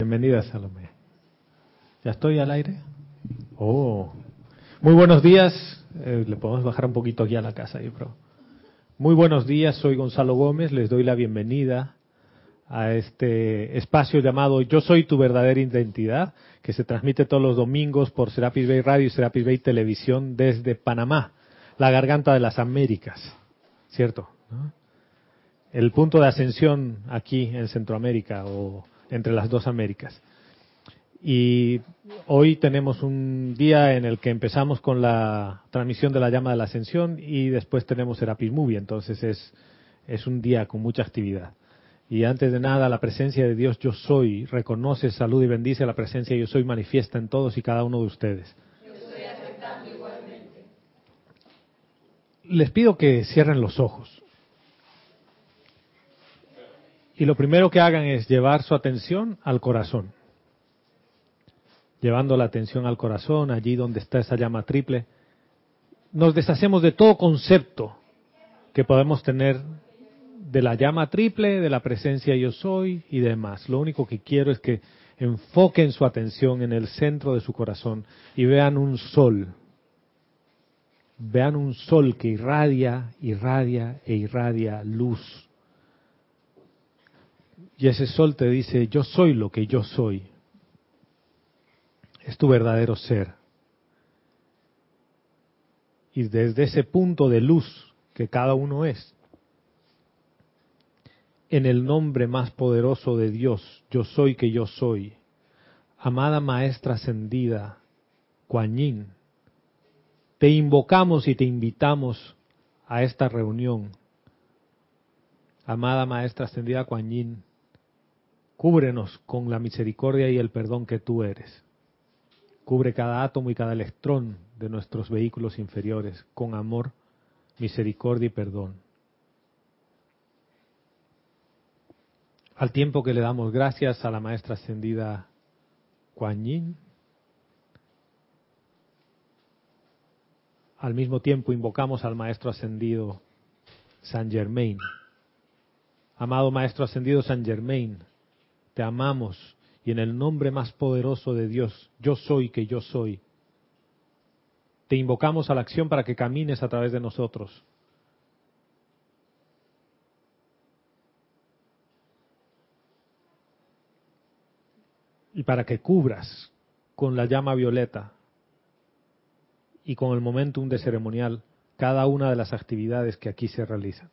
Bienvenida, Salomé. ¿Ya estoy al aire? Oh. Muy buenos días. Eh, le podemos bajar un poquito aquí a la casa, bro. Muy buenos días, soy Gonzalo Gómez. Les doy la bienvenida a este espacio llamado Yo Soy Tu Verdadera Identidad, que se transmite todos los domingos por Serapis Bay Radio y Serapis Bay Televisión desde Panamá, la garganta de las Américas. ¿Cierto? El punto de ascensión aquí en Centroamérica o entre las dos Américas. Y hoy tenemos un día en el que empezamos con la transmisión de la llama de la ascensión y después tenemos Serapis Movie, entonces es, es un día con mucha actividad. Y antes de nada, la presencia de Dios yo soy, reconoce, salud y bendice la presencia yo soy manifiesta en todos y cada uno de ustedes. Yo estoy aceptando igualmente. Les pido que cierren los ojos. Y lo primero que hagan es llevar su atención al corazón. Llevando la atención al corazón, allí donde está esa llama triple, nos deshacemos de todo concepto que podemos tener de la llama triple, de la presencia yo soy y demás. Lo único que quiero es que enfoquen su atención en el centro de su corazón y vean un sol. Vean un sol que irradia, irradia e irradia luz y ese sol te dice, yo soy lo que yo soy. Es tu verdadero ser. Y desde ese punto de luz que cada uno es, en el nombre más poderoso de Dios, yo soy que yo soy, amada maestra ascendida, Kuan te invocamos y te invitamos a esta reunión. Amada maestra ascendida Kuan Cúbrenos con la misericordia y el perdón que tú eres. Cubre cada átomo y cada electrón de nuestros vehículos inferiores con amor, misericordia y perdón. Al tiempo que le damos gracias a la maestra ascendida Kuan Yin, al mismo tiempo invocamos al maestro ascendido San Germain. Amado maestro ascendido San Germain, te amamos y en el nombre más poderoso de Dios, yo soy que yo soy, te invocamos a la acción para que camines a través de nosotros. Y para que cubras con la llama violeta y con el momentum de ceremonial cada una de las actividades que aquí se realizan.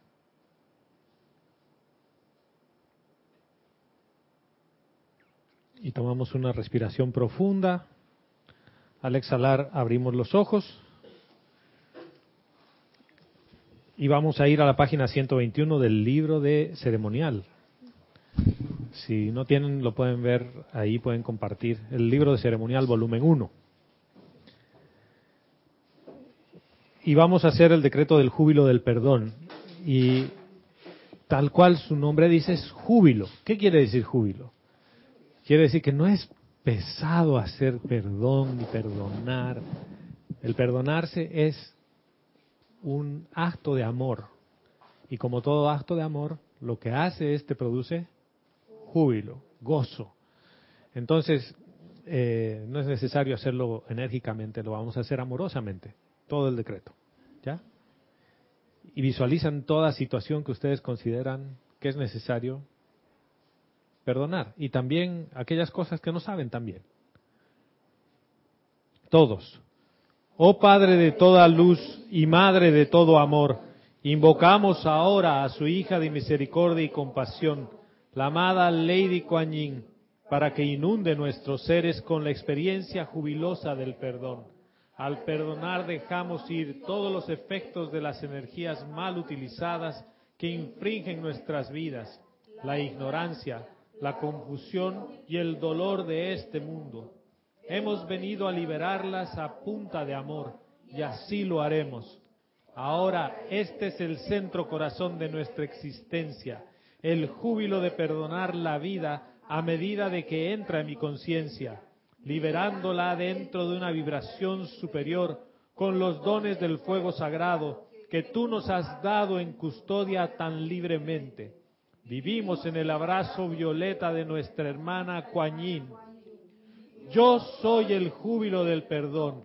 Y tomamos una respiración profunda. Al exhalar abrimos los ojos y vamos a ir a la página 121 del libro de ceremonial. Si no tienen, lo pueden ver ahí, pueden compartir. El libro de ceremonial, volumen 1. Y vamos a hacer el decreto del júbilo del perdón. Y tal cual su nombre dice es júbilo. ¿Qué quiere decir júbilo? Quiere decir que no es pesado hacer perdón y perdonar. El perdonarse es un acto de amor. Y como todo acto de amor, lo que hace es te produce júbilo, gozo. Entonces, eh, no es necesario hacerlo enérgicamente, lo vamos a hacer amorosamente, todo el decreto. ¿Ya? Y visualizan toda situación que ustedes consideran que es necesario perdonar. Y también aquellas cosas que no saben también. Todos. Oh Padre de toda luz y Madre de todo amor, invocamos ahora a su hija de misericordia y compasión, la amada Lady Kuan Yin, para que inunde nuestros seres con la experiencia jubilosa del perdón. Al perdonar dejamos ir todos los efectos de las energías mal utilizadas que infringen nuestras vidas, la ignorancia, la confusión y el dolor de este mundo. Hemos venido a liberarlas a punta de amor y así lo haremos. Ahora este es el centro corazón de nuestra existencia, el júbilo de perdonar la vida a medida de que entra en mi conciencia, liberándola dentro de una vibración superior con los dones del fuego sagrado que tú nos has dado en custodia tan libremente Vivimos en el abrazo violeta de nuestra hermana Yin. Yo soy el júbilo del perdón.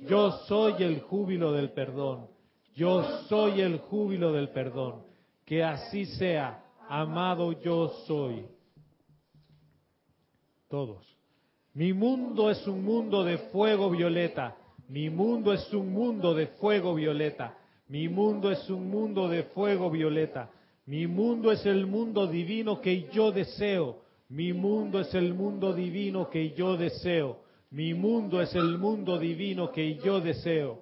Yo soy el júbilo del perdón. Yo soy el júbilo del perdón. Que así sea. Amado yo soy. Todos. Mi mundo es un mundo de fuego violeta. Mi mundo es un mundo de fuego violeta. Mi mundo es un mundo de fuego violeta. Mi mundo es el mundo divino que yo deseo. Mi mundo es el mundo divino que yo deseo. Mi mundo es el mundo divino que yo deseo.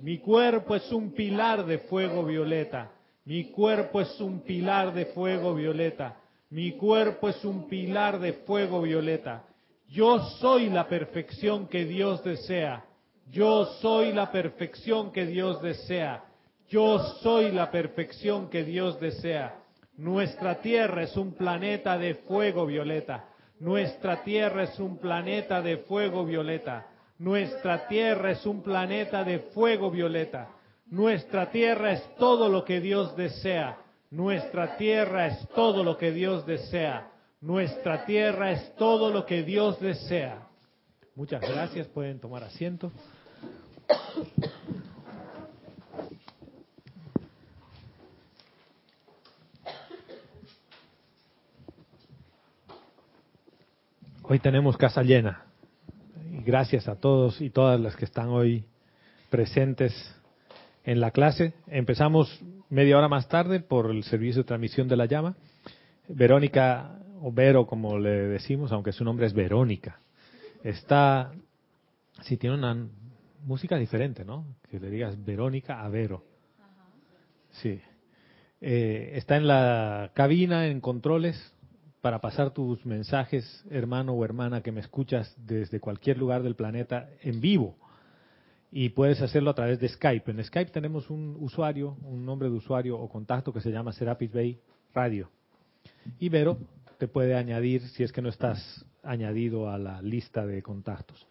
Mi cuerpo es un pilar de fuego violeta. Mi cuerpo es un pilar de fuego violeta. Mi cuerpo es un pilar de fuego violeta. Yo soy la perfección que Dios desea. Yo soy la perfección que Dios desea. Yo soy la perfección que Dios desea. Nuestra Tierra es un planeta de fuego violeta. Nuestra Tierra es un planeta de fuego violeta. Nuestra Tierra es un planeta de fuego violeta. Nuestra Tierra es todo lo que Dios desea. Nuestra Tierra es todo lo que Dios desea. Nuestra Tierra es todo lo que Dios desea. Muchas gracias. Pueden tomar asiento. Hoy tenemos casa llena. Y gracias a todos y todas las que están hoy presentes en la clase. Empezamos media hora más tarde por el servicio de transmisión de la llama. Verónica, o Vero como le decimos, aunque su nombre es Verónica, está, si tiene una música diferente, ¿no? Que le digas Verónica a Vero. Sí. Eh, está en la cabina, en controles, para pasar tus mensajes, hermano o hermana que me escuchas desde cualquier lugar del planeta en vivo. Y puedes hacerlo a través de Skype. En Skype tenemos un usuario, un nombre de usuario o contacto que se llama Serapis Bay Radio. Y Vero te puede añadir si es que no estás añadido a la lista de contactos.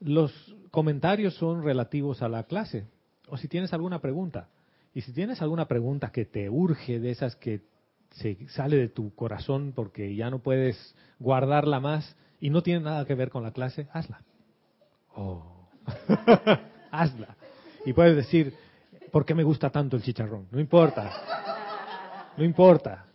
Los comentarios son relativos a la clase. O si tienes alguna pregunta. Y si tienes alguna pregunta que te urge, de esas que se sale de tu corazón porque ya no puedes guardarla más y no tiene nada que ver con la clase, hazla. Oh. hazla. Y puedes decir, ¿por qué me gusta tanto el chicharrón? No importa. No importa.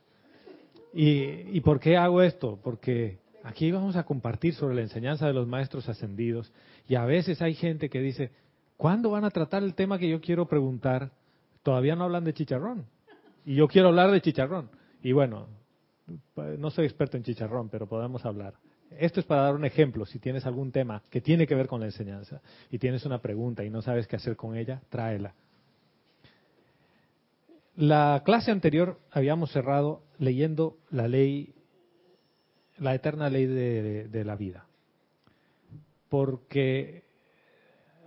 ¿Y, ¿Y por qué hago esto? Porque aquí vamos a compartir sobre la enseñanza de los maestros ascendidos y a veces hay gente que dice, ¿cuándo van a tratar el tema que yo quiero preguntar? Todavía no hablan de chicharrón. Y yo quiero hablar de chicharrón. Y bueno, no soy experto en chicharrón, pero podemos hablar. Esto es para dar un ejemplo. Si tienes algún tema que tiene que ver con la enseñanza y tienes una pregunta y no sabes qué hacer con ella, tráela. La clase anterior habíamos cerrado leyendo la ley, la eterna ley de, de la vida. Porque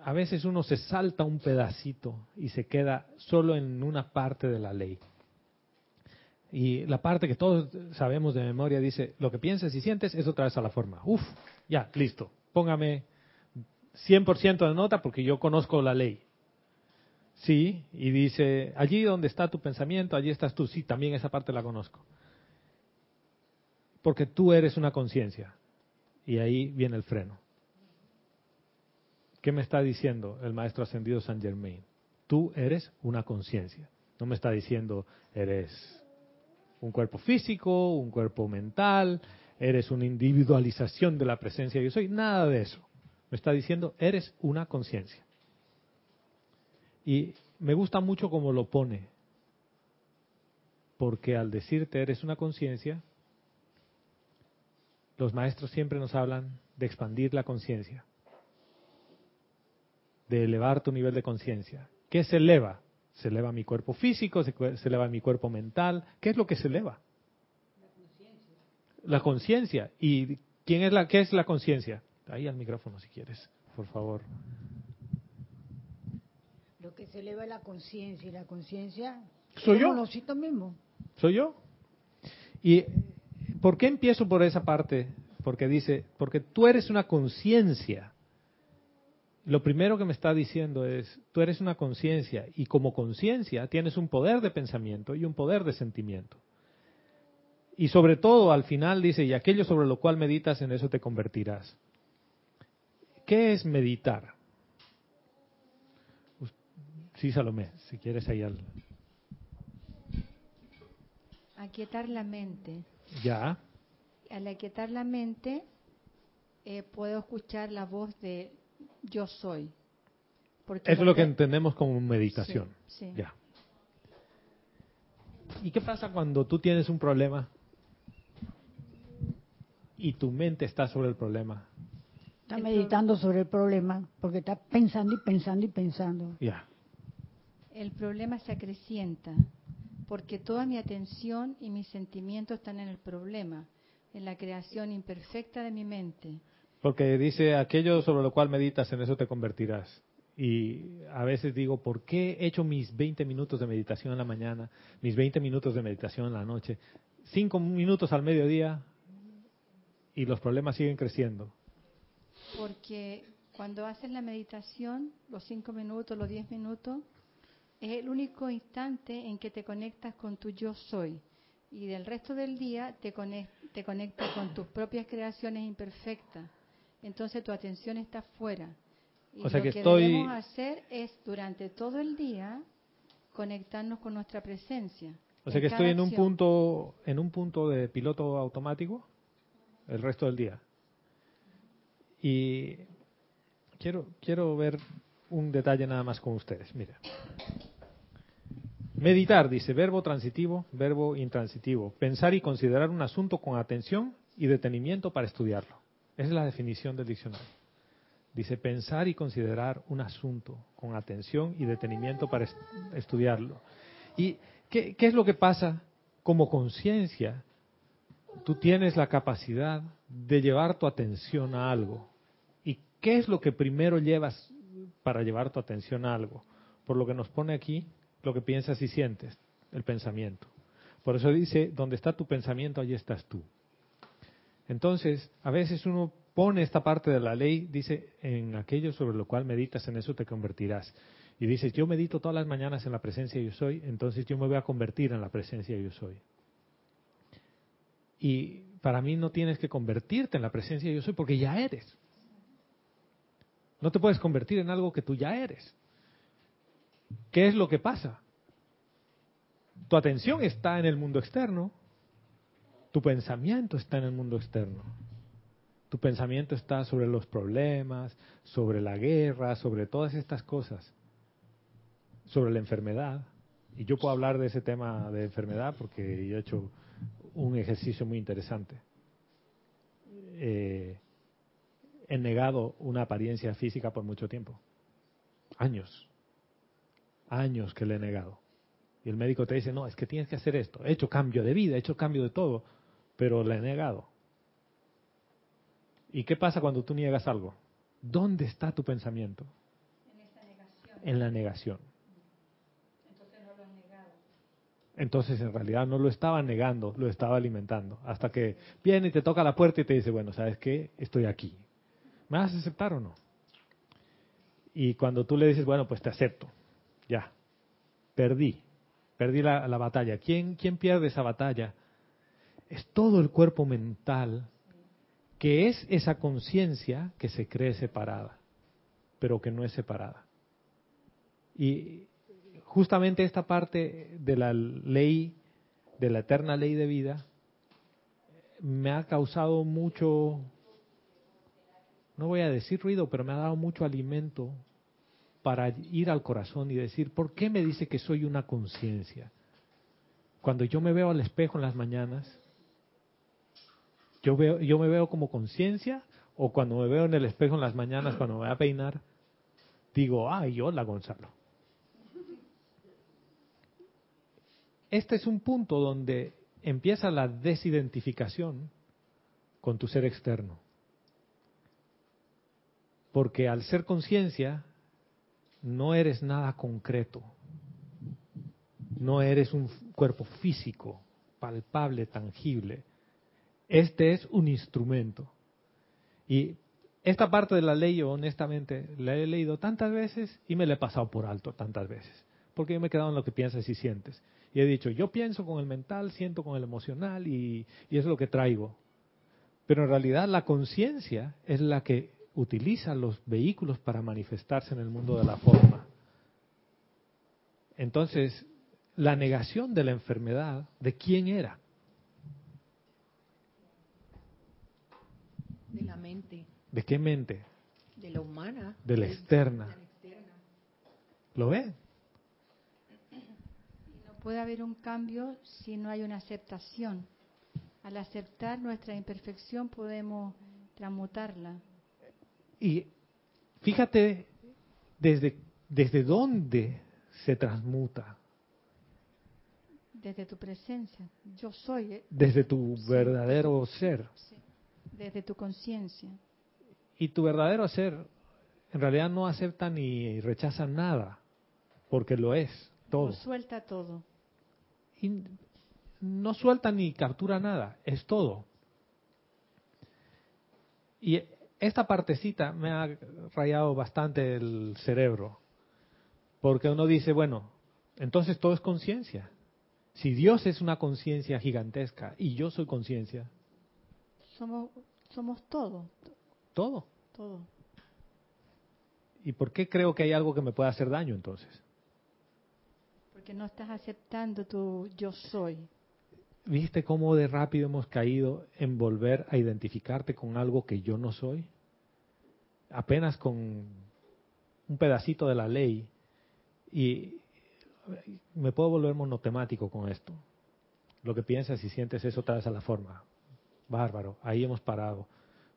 a veces uno se salta un pedacito y se queda solo en una parte de la ley. Y la parte que todos sabemos de memoria dice, lo que piensas y sientes es otra vez a la forma. Uf, ya, listo. Póngame 100% de nota porque yo conozco la ley. Sí, y dice, allí donde está tu pensamiento, allí estás tú. Sí, también esa parte la conozco. Porque tú eres una conciencia. Y ahí viene el freno. ¿Qué me está diciendo el maestro ascendido San Germain? Tú eres una conciencia. No me está diciendo, eres un cuerpo físico, un cuerpo mental, eres una individualización de la presencia de yo soy, nada de eso. Me está diciendo, eres una conciencia. Y me gusta mucho cómo lo pone, porque al decirte eres una conciencia, los maestros siempre nos hablan de expandir la conciencia, de elevar tu nivel de conciencia. ¿Qué se eleva? Se eleva mi cuerpo físico, se, eleva mi cuerpo mental. ¿Qué es lo que se eleva? La conciencia. ¿Y quién es la, qué es la conciencia? Ahí al micrófono si quieres, por favor. Lo que se eleva es la conciencia y la conciencia soy yo. mismo. Soy yo. ¿Y por qué empiezo por esa parte? Porque dice, porque tú eres una conciencia lo primero que me está diciendo es, tú eres una conciencia y como conciencia tienes un poder de pensamiento y un poder de sentimiento. Y sobre todo, al final dice, y aquello sobre lo cual meditas, en eso te convertirás. ¿Qué es meditar? Sí, Salomé, si quieres ahí al... Aquietar la mente. Ya. Al aquietar la mente, eh, puedo escuchar la voz de yo soy. Porque Eso es lo que entendemos como meditación. Sí, Ya. ¿Y qué pasa cuando tú tienes un problema y tu mente está sobre el problema? Está meditando sobre el problema porque está pensando y pensando y pensando. Ya. El problema se acrecienta porque toda mi atención y mis sentimientos están en el problema, en la creación imperfecta de mi mente. Porque dice, aquello sobre lo cual meditas, en eso te convertirás. Y a veces digo, ¿por qué he hecho mis 20 minutos de meditación en la mañana, mis 20 minutos de meditación en la noche, 5 minutos al mediodía y los problemas siguen creciendo? Porque cuando haces la meditación, los 5 minutos, los 10 minutos, es el único instante en que te conectas con tu yo soy. Y del resto del día te, te conectas con tus propias creaciones imperfectas. Entonces tu atención está fuera o sea lo que, estoy... debemos hacer es durante todo el día conectarnos con nuestra presencia. O sea que estoy en un punto en un punto de piloto automático el resto del día. Y quiero quiero ver un detalle nada más con ustedes. Mira. Meditar, dice, verbo transitivo, verbo intransitivo. Pensar y considerar un asunto con atención y detenimiento para estudiarlo. Esa es la definición del diccionario. Dice, pensar y considerar un asunto con atención y detenimiento para estudiarlo. ¿Y qué, qué es lo que pasa? Como conciencia, tú tienes la capacidad de llevar tu atención a algo. ¿Y qué es lo que primero llevas para llevar tu atención a algo? Por lo que nos pone aquí, lo que piensas y sientes, el pensamiento. Por eso dice, donde está tu pensamiento, allí estás tú. Entonces, a veces uno pone esta parte de la ley, dice, en aquello sobre lo cual meditas, en eso te convertirás. Y dices, yo medito todas las mañanas en la presencia yo soy, entonces yo me voy a convertir en la presencia yo soy. Y para mí no tienes que convertirte en la presencia yo soy porque ya eres. No te puedes convertir en algo que tú ya eres. ¿Qué es lo que pasa? Tu atención está en el mundo externo, tu pensamiento está en el mundo externo. Tu pensamiento está sobre los problemas, sobre la guerra, sobre todas estas cosas, sobre la enfermedad. Y yo puedo hablar de ese tema de enfermedad porque yo he hecho un ejercicio muy interesante. Eh, he negado una apariencia física por mucho tiempo. Años. Años que le he negado. Y el médico te dice, no, es que tienes que hacer esto. He hecho cambio de vida, he hecho cambio de todo, pero le he negado. ¿Y qué pasa cuando tú niegas algo? ¿Dónde está tu pensamiento? En esta negación. En la negación. Entonces no lo has negado. Entonces en realidad no lo estaba negando, lo estaba alimentando. Hasta que viene y te toca la puerta y te dice, bueno, ¿sabes qué? Estoy aquí. ¿Me vas a aceptar o no? Y cuando tú le dices, bueno, pues te acepto. Ya. Perdí. Perdí la, la batalla. ¿Quién, ¿Quién pierde esa batalla? Es todo el cuerpo mental que es esa conciencia que se cree separada, pero que no es separada. Y justamente esta parte de la ley, de la eterna ley de vida, me ha causado mucho, no voy a decir ruido, pero me ha dado mucho alimento para ir al corazón y decir, ¿por qué me dice que soy una conciencia? Cuando yo me veo al espejo en las mañanas, yo, veo, yo me veo como conciencia o cuando me veo en el espejo en las mañanas cuando me voy a peinar, digo, ay, hola Gonzalo. Este es un punto donde empieza la desidentificación con tu ser externo. Porque al ser conciencia, no eres nada concreto. No eres un cuerpo físico, palpable, tangible este es un instrumento. Y esta parte de la ley, yo honestamente, la he leído tantas veces y me la he pasado por alto tantas veces. porque yo me he quedado en lo que piensas y sientes. Y he dicho, yo pienso con el mental, siento con el emocional y, y es lo que traigo. Pero en realidad la conciencia es la que utiliza los vehículos para manifestarse en el mundo de la forma. Entonces, la negación de la enfermedad, ¿de quién era? De la mente. ¿De qué mente? De la humana. De la externa. ¿Lo ve? No puede haber un cambio si no hay una aceptación. Al aceptar nuestra imperfección podemos transmutarla. Y fíjate desde, desde dónde se transmuta. Desde tu presencia. Yo soy. eh, Desde tu verdadero ser. sí, Desde tu conciencia. Y tu verdadero ser en realidad no acepta ni rechaza nada, porque lo es todo. Suelta todo. Y no suelta ni captura nada, es todo. Y esta partecita me ha rayado bastante el cerebro, porque uno dice, bueno, entonces todo es conciencia. Si Dios es una conciencia gigantesca y yo soy conciencia, Somos, somos todo. todo. Todo. ¿Y por qué creo que hay algo que me pueda hacer daño entonces? Porque no estás aceptando tu yo soy. ¿Viste cómo de rápido hemos caído en volver a identificarte con algo que yo no soy? Apenas con un pedacito de la ley y me puedo volver monotemático con esto. Lo que piensas y sientes eso otra vez a la forma. Bárbaro, ahí hemos parado.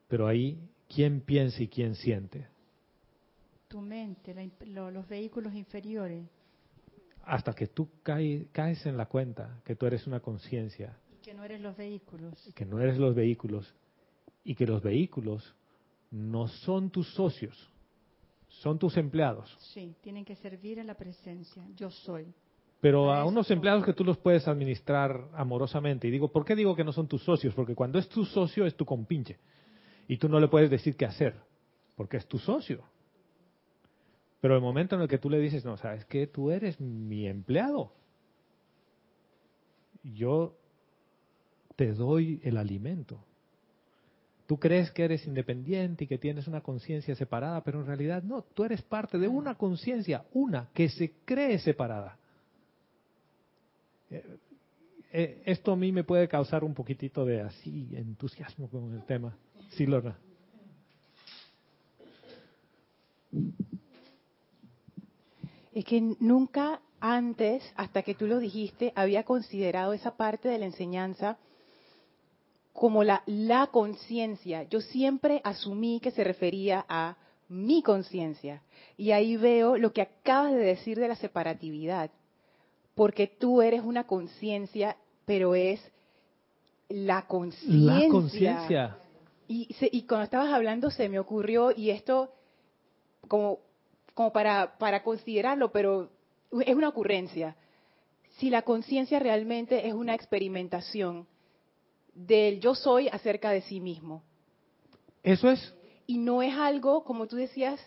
Pero ahí, ¿quién piensa y quién siente? Tu mente, la imp- lo- los vehículos inferiores. Hasta que tú cae- caes en la cuenta que tú eres una conciencia y Que no eres los vehículos. que no eres los vehículos y que los vehículos no son tus socios, son tus empleados. Sí, tienen que servir a la presencia. Yo soy. Pero a unos empleados que tú los puedes administrar amorosamente. Y digo, ¿por qué digo que no son tus socios? Porque cuando es tu socio es tu compinche. Y tú no le puedes decir qué hacer, porque es tu socio. Pero el momento en el que tú le dices, no, sabes que tú eres mi empleado. Yo te doy el alimento. Tú crees que eres independiente y que tienes una conciencia separada, pero en realidad no, tú eres parte de una conciencia, una que se cree separada. Eh, eh, esto a mí me puede causar un poquitito de así entusiasmo con el tema. Sí, Lorna. Es que nunca antes, hasta que tú lo dijiste, había considerado esa parte de la enseñanza como la, la conciencia. Yo siempre asumí que se refería a mi conciencia. Y ahí veo lo que acabas de decir de la separatividad. Porque tú eres una conciencia, pero es la conciencia. La conciencia. Y, se- y cuando estabas hablando se me ocurrió, y esto como, como para, para considerarlo, pero es una ocurrencia. Si la conciencia realmente es una experimentación del yo soy acerca de sí mismo, Eso es. y no es algo, como tú decías,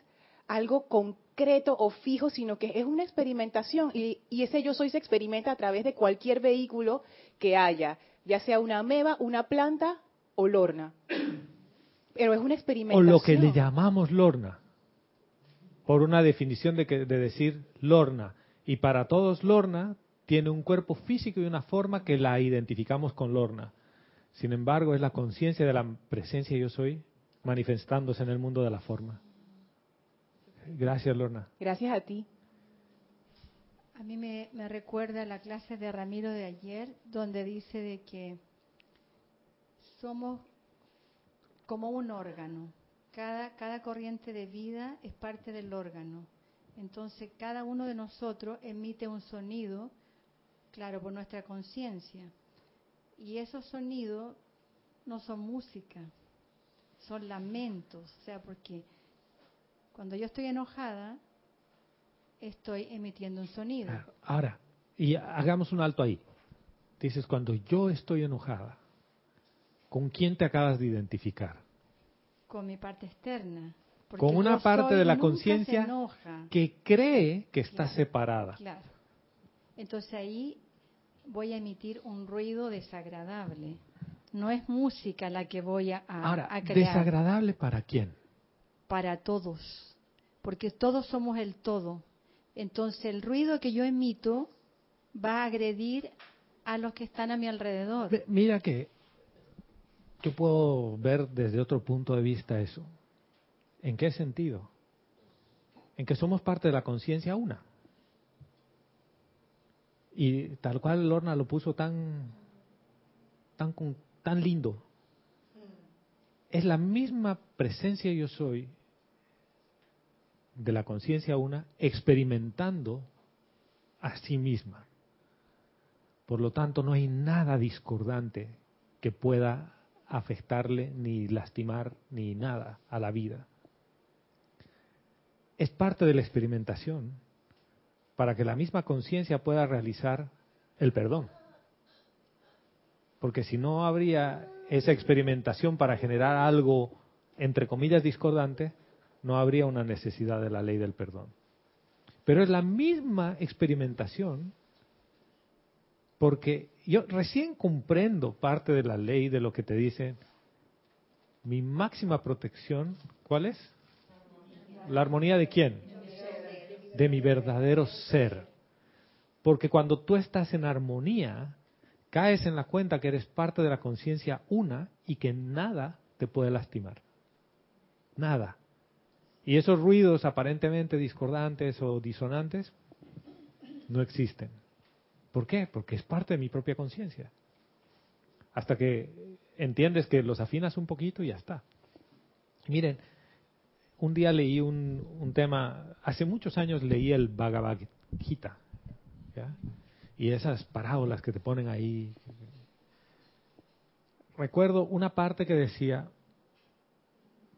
algo concreto o fijo, sino que es una experimentación y, y ese yo soy se experimenta a través de cualquier vehículo que haya, ya sea una ameba, una planta o lorna. Pero es una O experimentación. lo que le llamamos Lorna. Por una definición de, que, de decir Lorna. Y para todos Lorna tiene un cuerpo físico y una forma que la identificamos con Lorna. Sin embargo, es la conciencia de la presencia yo soy manifestándose en el mundo de la forma. Gracias, Lorna. Gracias a ti. A mí me, me recuerda la clase de Ramiro de ayer, donde dice de que somos como un órgano. Cada, cada corriente de vida es parte del órgano. Entonces, cada uno de nosotros emite un sonido, claro, por nuestra conciencia. Y esos sonidos no son música, son lamentos. O sea, porque cuando yo estoy enojada, estoy emitiendo un sonido. Ahora, y hagamos un alto ahí. Dices, cuando yo estoy enojada, ¿con quién te acabas de identificar? Con mi parte externa. Porque Con una parte soy de la conciencia que cree que está Claro. separada. Claro. entonces ahí voy a emitir un ruido desagradable. No es música la que voy a, a- Ahora, a crear ¿desagradable para quién? Para todos, porque todos somos el todo. Entonces el ruido que yo emito va a agredir a los que están a mi alrededor. Mira que yo puedo ver desde otro punto de vista eso. ¿En qué sentido? En que somos parte de la conciencia una. Y tal cual Lorna lo puso tan, tan, tan lindo. Es la misma presencia yo soy de la conciencia una experimentando a sí misma. Por lo tanto, no hay nada discordante que pueda afectarle ni lastimar ni nada a la vida. Es parte de la experimentación para que la misma conciencia pueda realizar el perdón. Porque si no habría esa experimentación para generar algo, entre comillas, discordante, no habría una necesidad de la ley del perdón. Pero es la misma experimentación porque yo recién comprendo parte de la ley de lo que te dicen. Mi máxima protección, ¿cuál es? ¿La armonía de quién? De mi verdadero ser. Porque cuando tú estás en armonía, caes en la cuenta que eres parte de la conciencia una y que nada te puede lastimar. Nada. Y esos ruidos aparentemente discordantes o disonantes no existen. ¿Por qué? Porque es parte de mi propia conciencia. Hasta que entiendes que los afinas un poquito y ya está. Miren, un día leí un, tema, hace muchos años leí el Bhagavad Gita, ¿ya? Y esas parábolas que te ponen ahí. Recuerdo una parte que decía,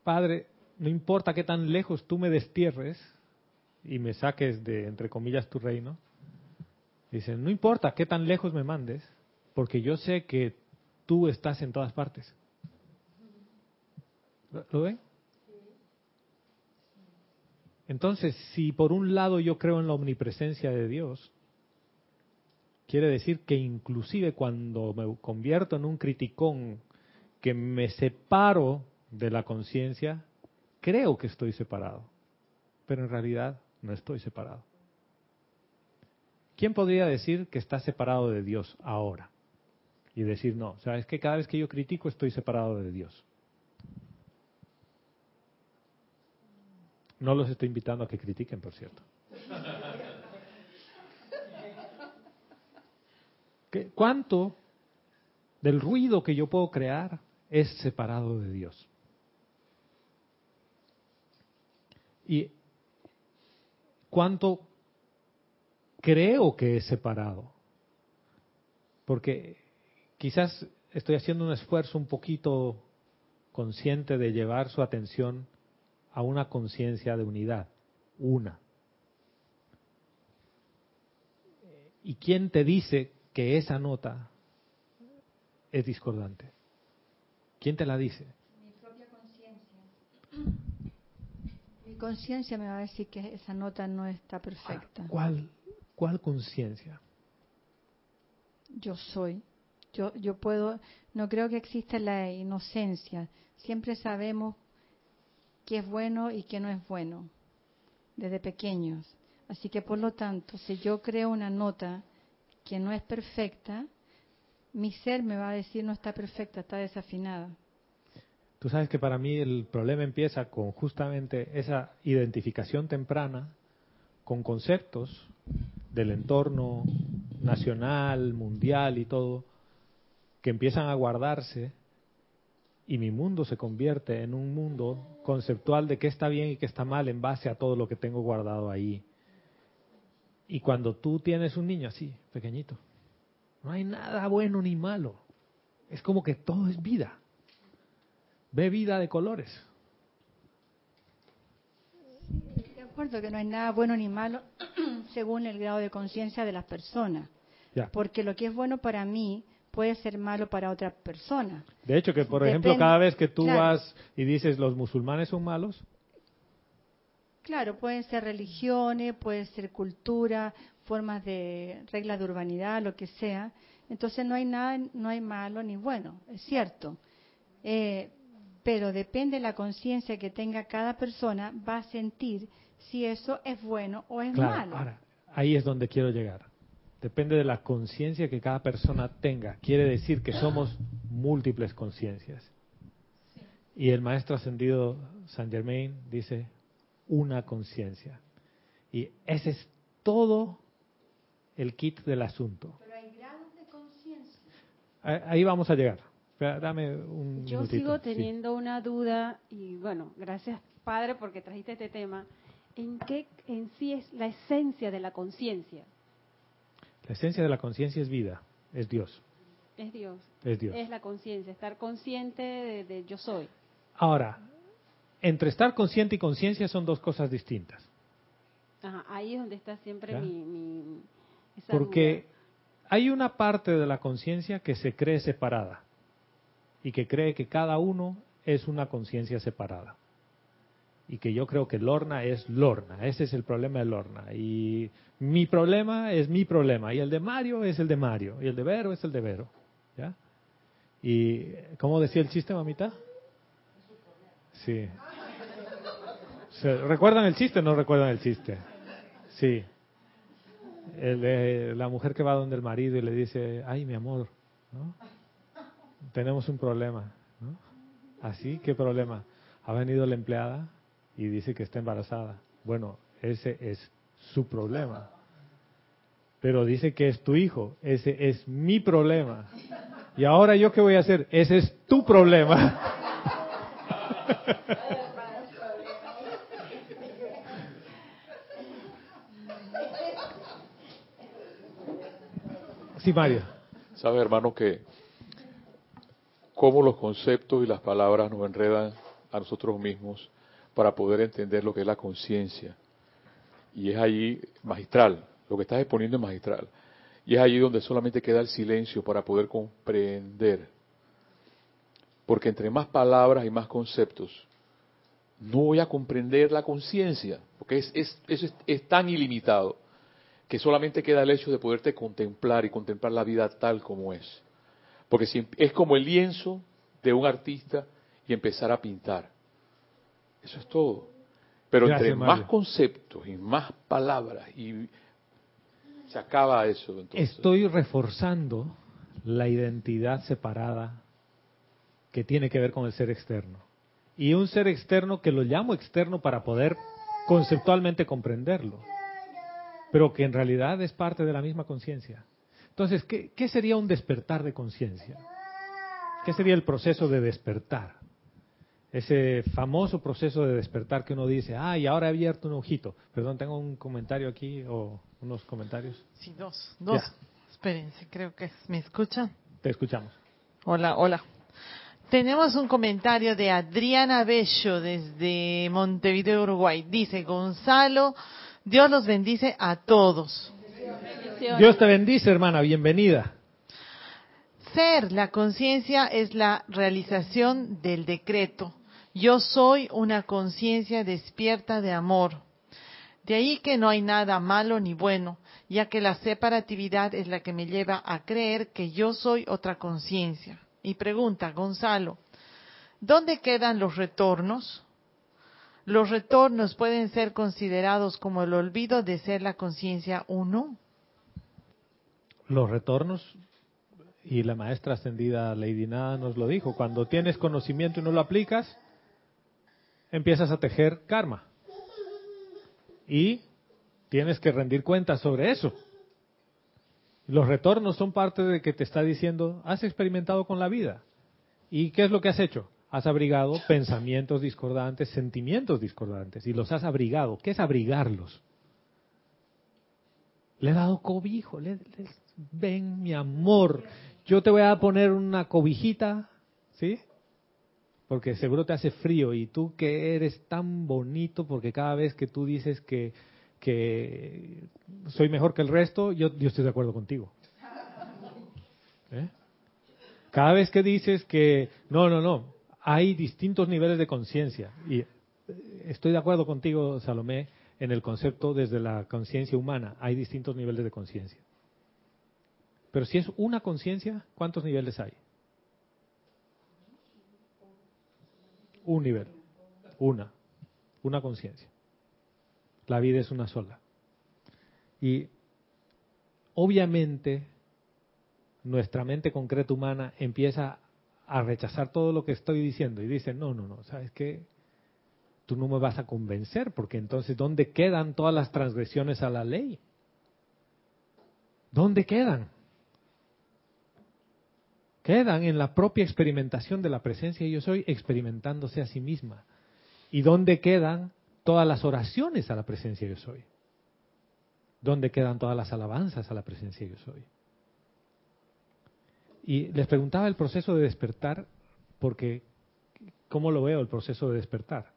Padre, no importa qué tan lejos tú me destierres y me saques de, entre comillas, tu reino, dice, no importa qué tan lejos me mandes, porque yo sé que tú estás en todas partes. ¿Lo, lo ven? Entonces, si por un lado yo creo en la omnipresencia de Dios, quiere decir que inclusive cuando me convierto en un criticón, que me separo de la conciencia, creo que estoy separado, pero en realidad no estoy separado. ¿Quién podría decir que está separado de Dios ahora? Y decir, no, o sea, es que cada vez que yo critico estoy separado de Dios. No los estoy invitando a que critiquen, por cierto. ¿Qué- ¿Cuánto del ruido que yo puedo crear es separado de Dios? ¿Y cuánto creo que es separado? Porque quizás estoy haciendo un esfuerzo un poquito consciente de llevar su atención a una conciencia de unidad, una. ¿Y quién te dice que esa nota es discordante? ¿Quién te la dice? Mi propia conciencia. Mi conciencia me va a decir que esa nota no está perfecta. ¿Cuál, cuál conciencia? Yo soy. Yo, yo puedo, no creo que exista la inocencia. Siempre sabemos qué es bueno y qué no es bueno, desde pequeños. Así que por lo tanto, si yo creo una nota que no es perfecta, mi ser me va a decir no está perfecta, está desafinada. Tú sabes que para mí el problema empieza con justamente esa identificación temprana con conceptos del entorno nacional, mundial y todo, que empiezan a guardarse y mi mundo se convierte en un mundo conceptual de qué está bien y qué está mal en base a todo lo que tengo guardado ahí. Y cuando tú tienes un niño así, pequeñito, no hay nada bueno ni malo. Es como que todo es vida. Ve vida de colores. De acuerdo que no hay nada bueno ni malo según el grado de conciencia de las personas. Ya. Porque lo que es bueno para mí puede ser malo para otra persona. De hecho, que por Depende- ejemplo, cada vez que tú claro. vas y dices los musulmanes son malos, Claro, pueden ser religiones, puede ser cultura, formas de reglas de urbanidad, lo que sea. Entonces no hay nada, no hay malo ni bueno, es cierto. Eh, pero depende de la conciencia que tenga cada persona, va a sentir si eso es bueno o es Claro, malo. ahora, ahí es donde quiero llegar. Depende de la conciencia que cada persona tenga. Quiere decir que somos múltiples conciencias. Y el maestro ascendido Saint Germain dice una conciencia. Y ese es todo el kit del asunto. Pero hay grados de conciencia. Ahí vamos a llegar. Dame un Yo minutito. sigo Sí. teniendo una duda y bueno, gracias Padre porque trajiste este tema. ¿En qué en sí es la esencia de la conciencia? La esencia de la conciencia es vida, es Dios, Es Dios. es Dios. Es la conciencia, estar consciente de, de yo soy. Ahora, entre estar consciente y conciencia son dos cosas distintas. Ajá, ahí es donde está siempre ¿Ya? mi, mi- esa Porque hay una parte de la conciencia que se cree separada y que cree que cada uno es una conciencia separada. Y que yo creo que Lorna es Lorna. Ese es el problema de Lorna. Y mi problema es mi problema. Y el de Mario es el de Mario. Y el de Vero es el de Vero. ¿Ya? Y, ¿cómo decía el chiste, mamita? Sí. ¿Se- ¿Recuerdan el chiste o no recuerdan el chiste? Sí. La mujer que va donde el marido y le dice, ay, mi amor, ¿no? tenemos un problema. ¿Así? ¿Qué problema? Ha venido la empleada y dice que está embarazada. Bueno, ese es su problema. Pero dice que es tu hijo. Ese es mi problema. Y ahora yo qué voy a hacer? Ese es tu problema. Sabe, hermano, que cómo los conceptos y las palabras nos enredan a nosotros mismos para poder entender lo que es la conciencia. Y es allí magistral, lo que estás exponiendo es magistral. Y es allí donde solamente queda el silencio para poder comprender. Porque entre más palabras y más conceptos, no voy a comprender la conciencia, porque es, es, eso es, es tan ilimitado que solamente queda el hecho de poderte contemplar y contemplar la vida tal como es. Porque si, es como el lienzo de un artista y empezar a pintar. Eso es todo. Pero Gracias, entre Mario. más conceptos y más palabras y se acaba eso. Entonces. Estoy reforzando la identidad separada que tiene que ver con el ser externo. Y un ser externo que lo llamo externo para poder conceptualmente comprenderlo, pero que en realidad es parte de la misma conciencia. Entonces, ¿qué, qué sería un despertar de conciencia? ¿Qué sería el proceso de despertar? Ese famoso proceso de despertar que uno dice, ah, y ahora he abierto un ojito. Perdón, tengo un comentario aquí o unos comentarios. Sí, dos. Dos. Ya. Espérense, creo que es- me escuchan. Te escuchamos. Hola, hola. Tenemos un comentario de Adriana Bello desde Montevideo, Uruguay. Dice, Gonzalo, Dios los bendice a todos. Dios te bendice, hermana, bienvenida. Ser la conciencia es la realización del decreto. Yo soy una conciencia despierta de amor. De ahí que no hay nada malo ni bueno, ya que la separatividad es la que me lleva a creer que yo soy otra conciencia. Y pregunta, Gonzalo, ¿dónde quedan los retornos? ¿Los retornos pueden ser considerados como el olvido de ser la conciencia uno? Los retornos, y la maestra ascendida Lady Nada nos lo dijo, cuando tienes conocimiento y no lo aplicas, empiezas a tejer karma. Y tienes que rendir cuentas sobre eso. Los retornos son parte de que te está diciendo, has experimentado con la vida. ¿Y qué es lo que has hecho? Has abrigado pensamientos discordantes, sentimientos discordantes, y los has abrigado. ¿Qué es abrigarlos? Le he dado cobijo, le, le- ven mi amor, yo te voy a poner una cobijita, ¿sí? Porque seguro te hace frío y tú que eres tan bonito, porque cada vez que tú dices que, que soy mejor que el resto, yo, estoy de acuerdo contigo. ¿Eh? Cada vez que dices que, no, no, no, hay distintos niveles de conciencia y eh, estoy de acuerdo contigo, Salomé, en el concepto desde la conciencia humana. Hay distintos niveles de conciencia. Pero si es una conciencia, ¿cuántos niveles hay? Un nivel, una, una conciencia. La vida es una sola. Y obviamente nuestra mente concreta humana empieza a rechazar todo lo que estoy diciendo y dice, no, no, no, ¿sabes qué? Tú no me vas a convencer porque entonces ¿dónde quedan todas las transgresiones a la ley? ¿Dónde quedan? Quedan en la propia experimentación de la presencia yo soy experimentándose a sí misma. ¿Y dónde quedan todas las oraciones a la presencia yo soy? ¿Dónde quedan todas las alabanzas a la presencia yo soy? Y les preguntaba el proceso de despertar, porque ¿cómo lo veo el proceso de despertar?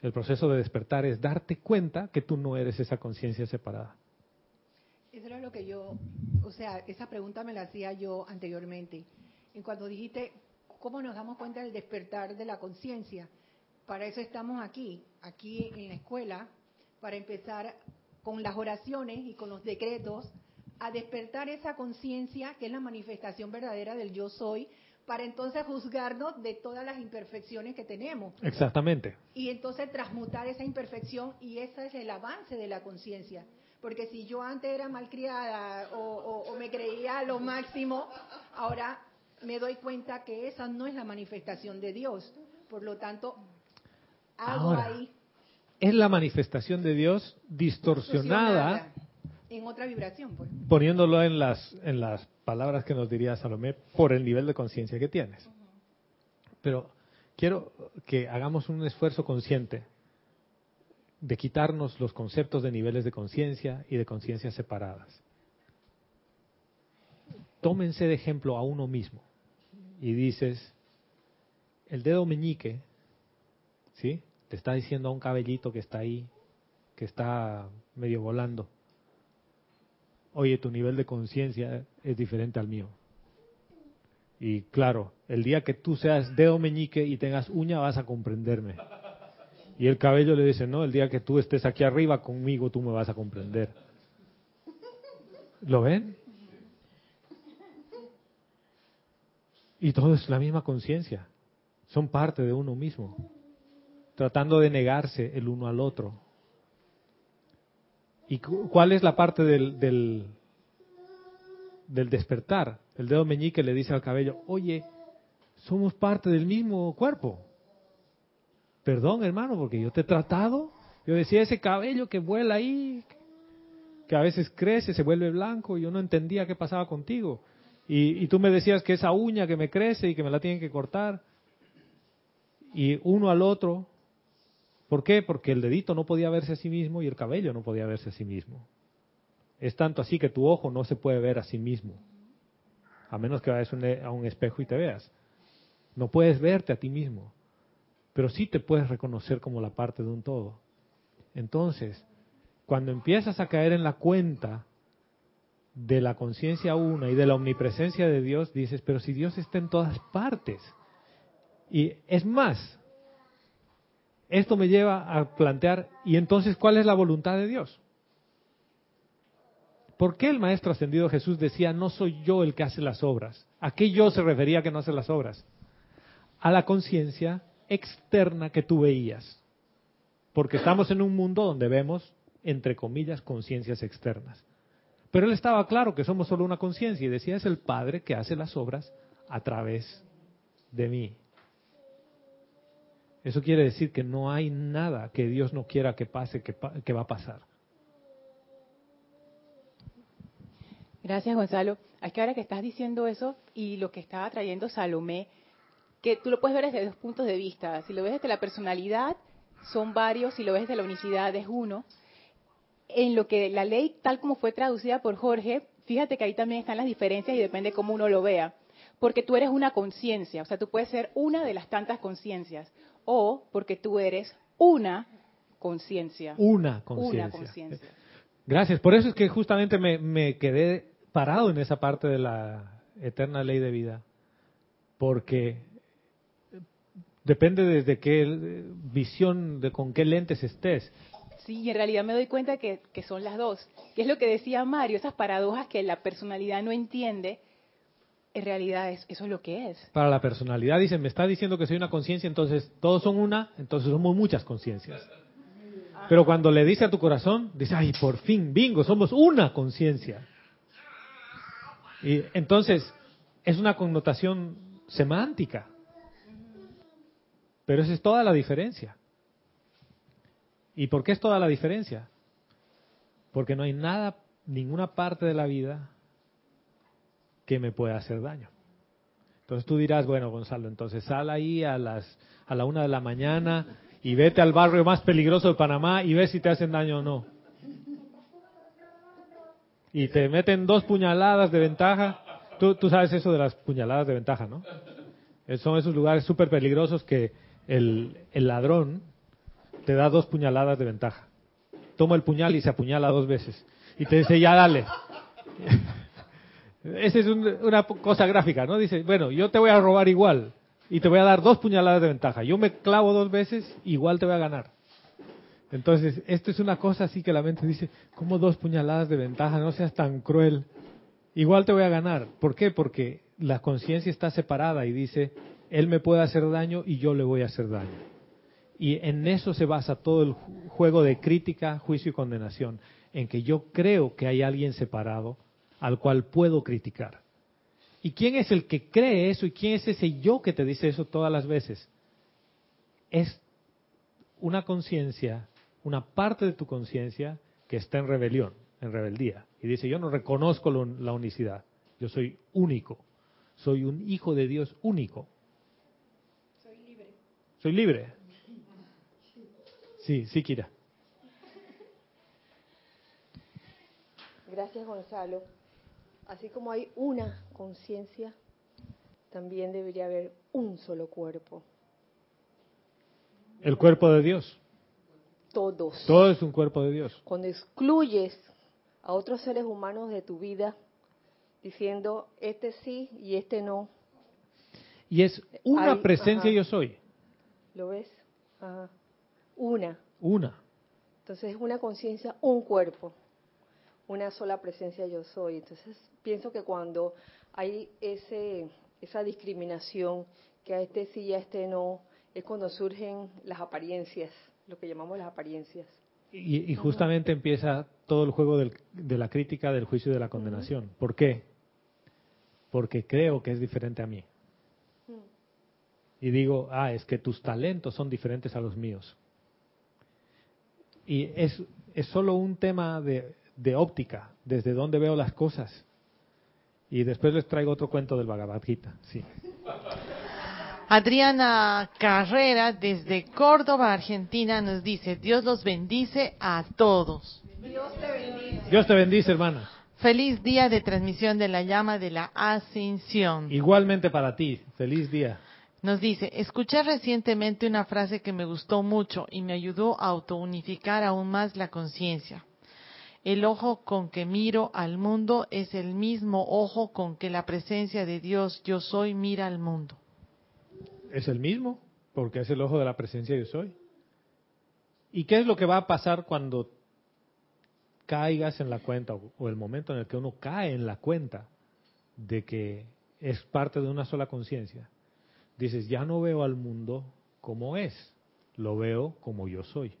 El proceso de despertar es darte cuenta que tú no eres esa conciencia separada. Eso era lo que yo, o sea, esa pregunta me la hacía yo anteriormente. En cuando dijiste, ¿cómo nos damos cuenta del despertar de la conciencia? Para eso estamos aquí, aquí en la escuela, para empezar con las oraciones y con los decretos a despertar esa conciencia que es la manifestación verdadera del yo soy, para entonces juzgarnos de todas las imperfecciones que tenemos. Exactamente. Y entonces transmutar esa imperfección y ese es el avance de la conciencia. Porque si yo antes era malcriada o, o, me creía lo máximo, ahora me doy cuenta que esa no es la manifestación de Dios. Por lo tanto, hago ahí. Es la manifestación de Dios distorsionada en otra vibración, pues. Poniéndolo en las, en las palabras que nos diría Salomé, por el nivel de conciencia que tienes. Pero quiero que hagamos un esfuerzo consciente de quitarnos los conceptos de niveles de conciencia y de conciencias separadas. Tómense de ejemplo a uno mismo y dices, el dedo meñique, ¿sí? Te está diciendo a un cabellito que está ahí, que está medio volando oye, tu nivel de conciencia es diferente al mío. Y claro, el día que tú seas dedo meñique y tengas uña vas a comprenderme. Y el cabello le dice, no, el día que tú estés aquí arriba conmigo tú me vas a comprender. ¿Lo ven? Y todo es la misma conciencia. Son parte de uno mismo. Tratando de negarse el uno al otro. ¿Y cuál es la parte del, del, despertar? El dedo meñique le dice al cabello, oye, somos parte del mismo cuerpo. Perdón, hermano, porque yo te he tratado. Yo decía, ese cabello que vuela ahí, que a veces crece, se vuelve blanco, y yo no entendía qué pasaba contigo. Y, y tú me decías que esa uña que me crece y que me la tienen que cortar. Y uno al otro ¿Por qué? Porque el dedito no podía verse a sí mismo y el cabello no podía verse a sí mismo. Es tanto así que tu ojo no se puede ver a sí mismo, a menos que vayas a un espejo y te veas. No puedes verte a ti mismo, pero sí te puedes reconocer como la parte de un todo. Entonces, cuando empiezas a caer en la cuenta de la conciencia una y de la omnipresencia de Dios, dices, pero si Dios está en todas partes. Y es más, esto me lleva a plantear, ¿y entonces cuál es la voluntad de Dios? ¿Por qué el Maestro Ascendido Jesús decía, no soy yo el que hace las obras? ¿A qué yo se refería que no hace las obras? A la conciencia externa que tú veías. Porque estamos en un mundo donde vemos, entre comillas, conciencias externas. Pero él estaba claro que somos solo una conciencia y decía, es el Padre que hace las obras a través de mí. Eso quiere decir que no hay nada que Dios no quiera que pase, que, va a pasar. Gracias, Gonzalo. Es que ahora que estás diciendo eso y lo que estaba trayendo Salomé, que tú lo puedes ver desde dos puntos de vista. Si lo ves desde la personalidad, son varios, si lo ves desde la unicidad, es uno. En lo que la ley, tal como fue traducida por Jorge, fíjate que ahí también están las diferencias y depende cómo uno lo vea. Porque tú eres una conciencia, o sea, tú puedes ser una de las tantas conciencias o porque tú eres una conciencia. Una conciencia. Gracias. Por eso es que justamente me, quedé parado en esa parte de la eterna ley de vida. Porque Depende desde qué visión, de con qué lentes estés. Sí, y en realidad me doy cuenta que, que son las dos. Que es lo que decía Mario, esas paradojas que la personalidad no entiende, en realidad es, eso es lo que es. Para la personalidad, dicen, me está diciendo que soy una conciencia, entonces todos son una, entonces somos muchas conciencias. Pero cuando le dice a tu corazón, dice, ay, por fin, bingo, somos una conciencia. Y entonces, es una connotación semántica. Pero esa es toda la diferencia. ¿Y por qué es toda la diferencia? Porque no hay nada, ninguna parte de la vida que me pueda hacer daño. Entonces tú dirás, bueno, Gonzalo, entonces sal ahí a las a la una de la mañana y vete al barrio más peligroso de Panamá y ve si te hacen daño o no. Y te meten dos puñaladas de ventaja. Tú, tú sabes eso de las puñaladas de ventaja, ¿no? Son esos lugares súper peligrosos que el, el ladrón te da dos puñaladas de ventaja. Toma el puñal y se apuñala dos veces. Y te dice, ya dale. Esa es un- una cosa gráfica, ¿no? Dice, bueno, yo te voy a robar igual y te voy a dar dos puñaladas de ventaja. Yo me clavo dos veces, igual te voy a ganar. Entonces, esto es una cosa así que la mente dice, ¿cómo dos puñaladas de ventaja? No seas tan cruel. Igual te voy a ganar. ¿Por qué? Porque la conciencia está separada y dice, él me puede hacer daño y yo le voy a hacer daño. Y en eso se basa todo el ju- juego de crítica, juicio y condenación, en que yo creo que hay alguien separado al cual puedo criticar. ¿Y quién es el que cree eso y quién es ese yo que te dice eso todas las veces? Es una conciencia, una parte de tu conciencia que está en rebelión, en rebeldía. Y dice, yo no reconozco lo- la unicidad, yo soy único, soy un hijo de Dios único. Soy libre. Soy libre. Sí, sí, Kira. Gracias, Gonzalo. Así como hay una conciencia, también debería haber un solo cuerpo. El cuerpo de Dios. Todos. Todo es un cuerpo de Dios. Cuando excluyes a otros seres humanos de tu vida, diciendo este sí y este no, Y es una Hay- presencia ajá. yo soy. ¿lo ves? Ajá. Una. Una. Entonces es una conciencia, un cuerpo, una sola presencia yo soy. Entonces pienso que cuando hay ese esa discriminación, que a este sí y a este no, es cuando surgen las apariencias, lo que llamamos las apariencias. Y, y justamente empieza todo el juego del- de la crítica, del juicio y de la condenación. ¿Por qué? Porque creo que es diferente a mí. Y digo, ah, es que tus talentos son diferentes a los míos. Y es, es solo un tema de, de óptica, desde donde veo las cosas. Y después les traigo otro cuento del Bhagavad Gita. Sí. Adriana Carrera desde Córdoba, Argentina, nos dice, Dios los bendice a todos. Dios te bendice, hermana. Feliz día de transmisión de la llama de la ascensión. Igualmente para ti. Feliz día. Nos dice, escuché recientemente una frase que me gustó mucho y me ayudó a autounificar aún más la conciencia. El ojo con que miro al mundo es el mismo ojo con que la presencia de Dios yo soy mira al mundo. Es el mismo, porque es el ojo de la presencia yo soy. ¿Y qué es lo que va a pasar cuando caigas en la cuenta o, o el momento en el que uno cae en la cuenta de que es parte de una sola conciencia? Dices, ya no veo al mundo como es, lo veo como yo soy.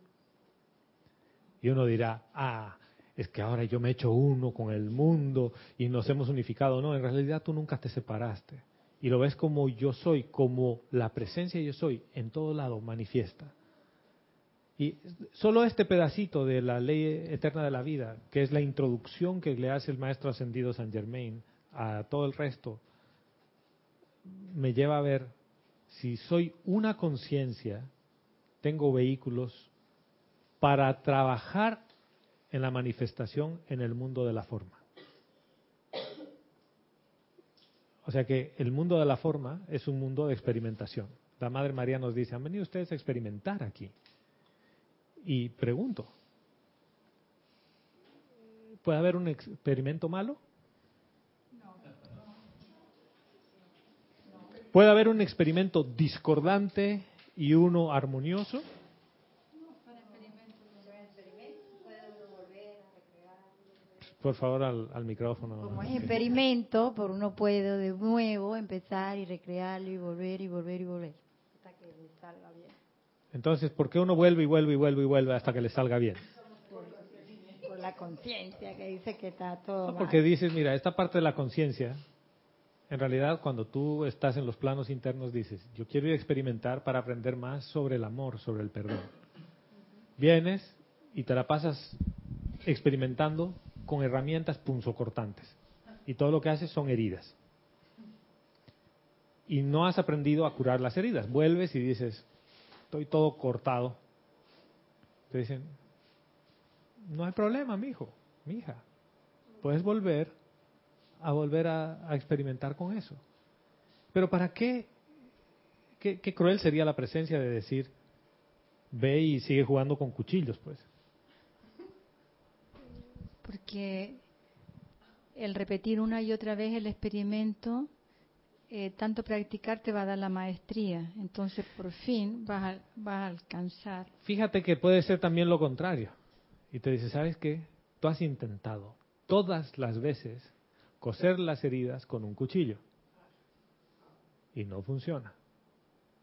Y uno dirá, ah, es que ahora yo me he hecho uno con el mundo y nos hemos unificado. No, en realidad tú nunca te separaste. Y lo ves como yo soy, como la presencia yo soy, en todo lado manifiesta. Y solo este pedacito de la ley eterna de la vida, que es la introducción que le hace el maestro ascendido San Germain a todo el resto, me lleva a ver si soy una conciencia, tengo vehículos para trabajar en la manifestación en el mundo de la forma. O sea que el mundo de la forma es un mundo de experimentación. La Madre María nos dice, han venido ustedes a experimentar aquí. Y pregunto, ¿puede haber un experimento malo? ¿Puede haber un experimento discordante y uno armonioso. Por favor, al, al micrófono. Como es experimento, por uno puede de nuevo empezar y recrearlo y volver y volver y volver. Hasta que le salga bien. Entonces, ¿por qué uno vuelve y vuelve y vuelve y vuelve hasta que le salga bien? Por la conciencia que dice que está todo. mal. Porque dices, mira, esta parte de la conciencia, en realidad cuando tú estás en los planos internos dices, yo quiero ir a experimentar para aprender más sobre el amor, sobre el perdón. Vienes y te la pasas experimentando con herramientas punzocortantes. Y todo lo que haces son heridas. Y no has aprendido a curar las heridas. Vuelves y dices, estoy todo cortado. Te dicen, no hay problema, mi hijo, mi hija. Puedes volver a volver a, a experimentar con eso. Pero ¿para qué? qué? Qué cruel sería la presencia de decir, ve y sigue jugando con cuchillos, pues. Porque el repetir una y otra vez el experimento, eh, tanto practicar te va a dar la maestría. Entonces, por fin vas a, vas a alcanzar. Fíjate que puede ser también lo contrario. Y te dice, ¿sabes qué? Tú has intentado todas las veces coser las heridas con un cuchillo. Y no funciona.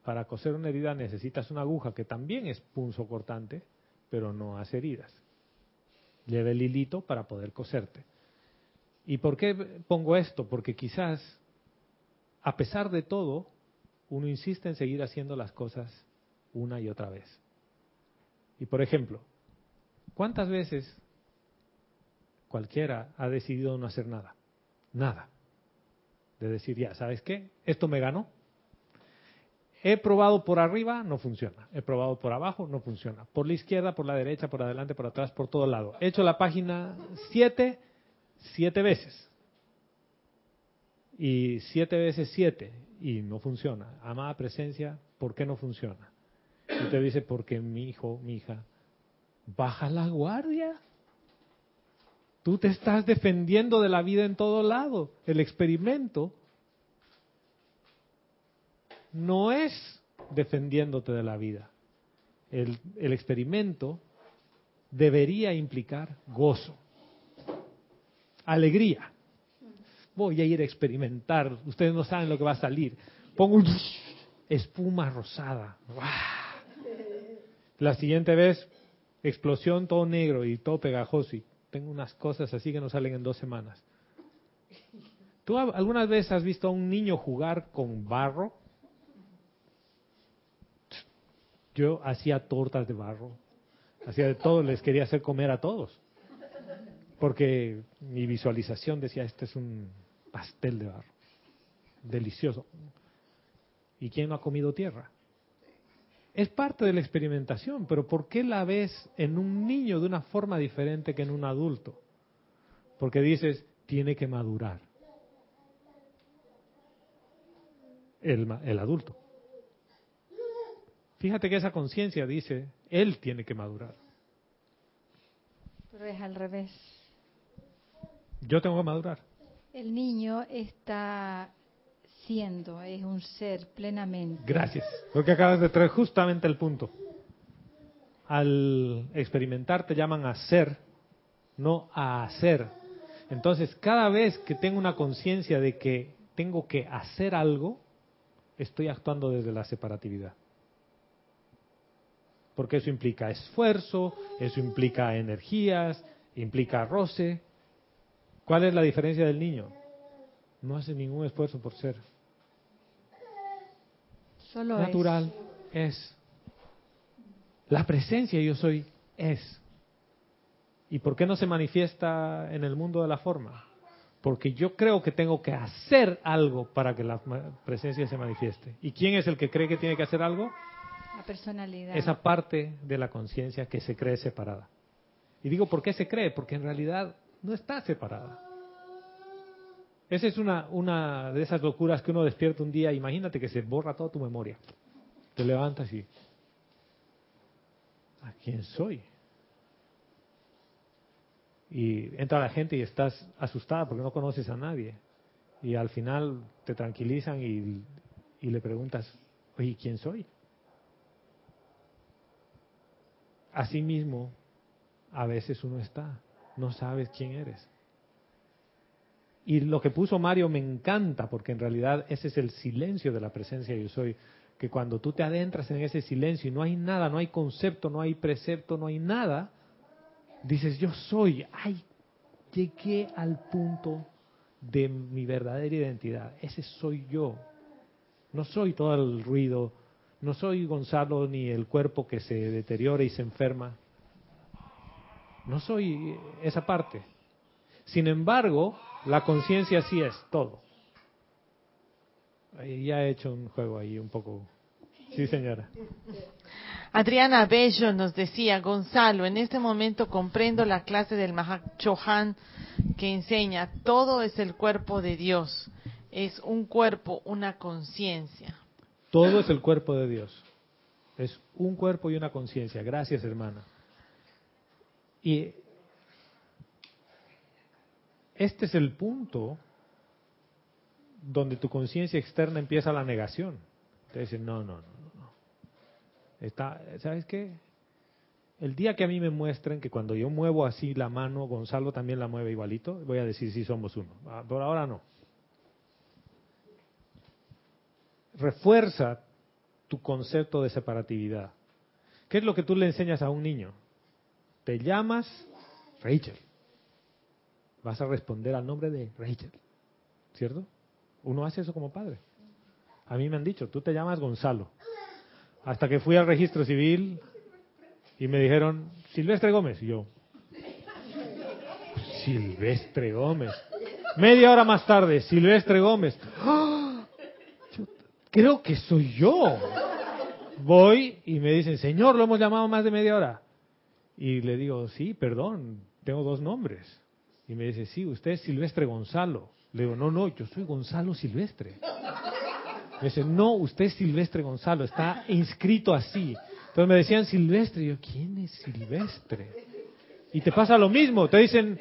Para coser una herida necesitas una aguja que también es punzo cortante, pero no hace heridas. Lleva el hilito para poder coserte. ¿Y por qué pongo esto? Porque quizás, a pesar de todo, uno insiste en seguir haciendo las cosas una y otra vez. Y por ejemplo, ¿cuántas veces cualquiera ha decidido no hacer nada? Nada. De decir, ya, ¿sabes qué? Esto me ganó. He probado por arriba, no funciona. He probado por abajo, no funciona. Por la izquierda, por la derecha, por adelante, por atrás, por todo lado. He hecho la página 7, siete veces. Y siete veces siete, y no funciona. Amada presencia, ¿por qué no funciona? Y te dice, porque mi hijo, mi hija, baja la guardia. Tú te estás defendiendo de la vida en todo lado. El experimento no es defendiéndote de la vida. El, experimento debería implicar gozo, alegría. Voy a ir a experimentar, ustedes no saben lo que va a salir. Pongo un espuma rosada. La siguiente vez, explosión todo negro y todo pegajoso. Y tengo unas cosas así que no salen en dos semanas. ¿Tú alguna vez has visto a un niño jugar con barro? Yo hacía tortas de barro, hacía de todo, les quería hacer comer a todos. Porque mi visualización decía, este es un pastel de barro, delicioso. ¿Y quién no ha comido tierra? Es parte de la experimentación, pero ¿por qué la ves en un niño de una forma diferente que en un adulto? Porque dices, tiene que madurar. El, el adulto. Fíjate que esa conciencia dice, él tiene que madurar. Pero es al revés. Yo tengo que madurar. El niño está siendo, es un ser plenamente. Gracias. Porque acabas de traer justamente el punto. Al experimentar te llaman a ser, no a hacer. Entonces, cada vez que tengo una conciencia de que tengo que hacer algo, estoy actuando desde la separatividad. Porque eso implica esfuerzo, eso implica energías, implica roce. ¿Cuál es la diferencia del niño? No hace ningún esfuerzo por ser. Solo Natural es. es. La presencia yo soy es. ¿Y por qué no se manifiesta en el mundo de la forma? Porque yo creo que tengo que hacer algo para que la presencia se manifieste. ¿Y quién es el que cree que tiene que hacer algo? Esa parte de la conciencia que se cree separada. Y digo, ¿por qué se cree? Porque en realidad no está separada. Esa es una, una de esas locuras que uno despierta un día, imagínate que se borra toda tu memoria. Te levantas y... ¿A quién soy? Y entra la gente y estás asustada porque no conoces a nadie. Y al final te tranquilizan y, y le preguntas, oye, ¿quién soy? Asimismo, a veces uno está, no sabes quién eres. Y lo que puso Mario me encanta, porque en realidad ese es el silencio de la presencia yo soy, que cuando tú te adentras en ese silencio y no hay nada, no hay concepto, no hay precepto, no hay nada, dices yo soy, ay, llegué al punto de mi verdadera identidad, ese soy yo. No soy todo el ruido, no soy Gonzalo ni el cuerpo que se deteriora y se enferma. No soy esa parte. Sin embargo, la conciencia sí es todo. Ya he hecho un juego ahí un poco. Sí, señora. Adriana Bello nos decía, Gonzalo, en este momento comprendo la clase del Mahak Chohan que enseña, todo es el cuerpo de Dios, es un cuerpo, una conciencia. Todo es el cuerpo de Dios. Es un cuerpo y una conciencia. Gracias, hermana. Y este es el punto donde tu conciencia externa empieza la negación. Te dicen, no, no, no, no. Está, ¿Sabes qué? El día que a mí me muestren que cuando yo muevo así la mano, Gonzalo también la mueve igualito, voy a decir sí somos uno. Ah, por ahora no. Refuerza tu concepto de separatividad. ¿Qué es lo que tú le enseñas a un niño? Te llamas Rachel. Vas a responder al nombre de Rachel. ¿Cierto? Uno hace eso como padre. A mí me han dicho, tú te llamas Gonzalo. Hasta que fui al registro civil y me dijeron, Silvestre Gómez. Y yo, Silvestre Gómez. Media hora más tarde, Silvestre Gómez. Creo que soy yo. Voy y me dicen, Señor, lo hemos llamado más de media hora. Y le digo, sí, perdón, tengo dos nombres. Y me dice, sí, usted es Silvestre Gonzalo. Le digo, no, no, yo soy Gonzalo Silvestre. Me dice, no, usted es Silvestre Gonzalo, está inscrito así. Entonces me decían Silvestre, y yo, ¿quién es Silvestre? Y te pasa lo mismo, te dicen,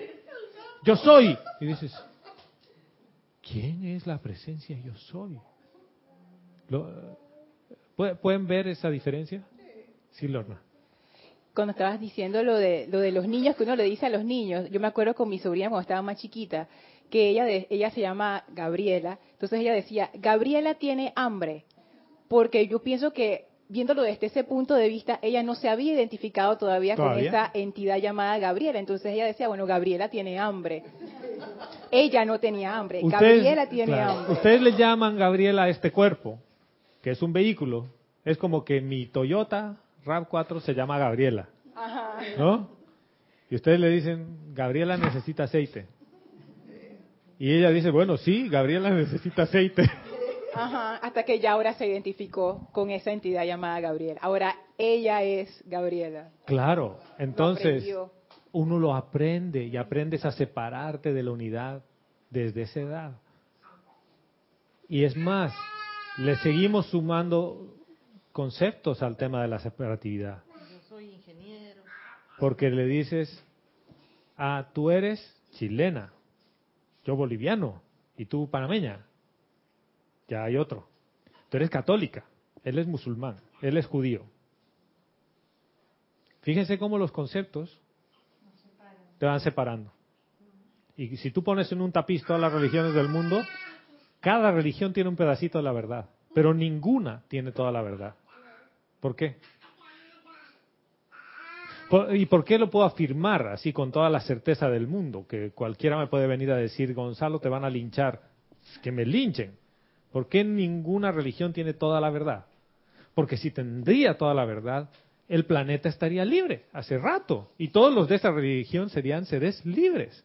yo soy. Y dices, ¿quién es la presencia yo soy? ¿Pueden ver esa diferencia? Sí, Lorna cuando estabas diciendo lo de, lo de los niños que uno le dice a los niños, yo me acuerdo con mi sobrina cuando estaba más chiquita, que ella, ella se llama Gabriela, entonces ella decía, Gabriela tiene hambre, porque yo pienso que viéndolo desde ese punto de vista, ella no se había identificado todavía, con esa entidad llamada Gabriela, entonces ella decía, bueno, Gabriela tiene hambre. Ella no tenía hambre, Gabriela tiene hambre. Ustedes le llaman Gabriela a este cuerpo, que es un vehículo, es como que mi Toyota RAV4 se llama Gabriela. ¿No? Y ustedes le dicen, Gabriela necesita aceite. Y ella dice, bueno, sí, Gabriela necesita aceite. Ajá, hasta que ya ahora se identificó con esa entidad llamada Gabriela. Ahora ella es Gabriela. Claro, entonces uno lo aprende y aprendes a separarte de la unidad desde esa edad. Y es más, le seguimos sumando conceptos al tema de la separatividad. Yo soy ingeniero. Porque le dices, ah, tú eres chilena, yo boliviano y tú panameña. Ya hay otro. Tú eres católica, él es musulmán, él es judío. Fíjense cómo los conceptos te van separando. Y si tú pones en un tapiz todas las religiones del mundo, cada religión tiene un pedacito de la verdad, pero ninguna tiene toda la verdad. ¿Por qué? ¿Y por qué lo puedo afirmar así con toda la certeza del mundo? Que cualquiera me puede venir a decir, Gonzalo, te van a linchar. Que me linchen. ¿Por qué ninguna religión tiene toda la verdad? Porque si tendría toda la verdad, el planeta estaría libre hace rato. Y todos los de esa religión serían seres libres.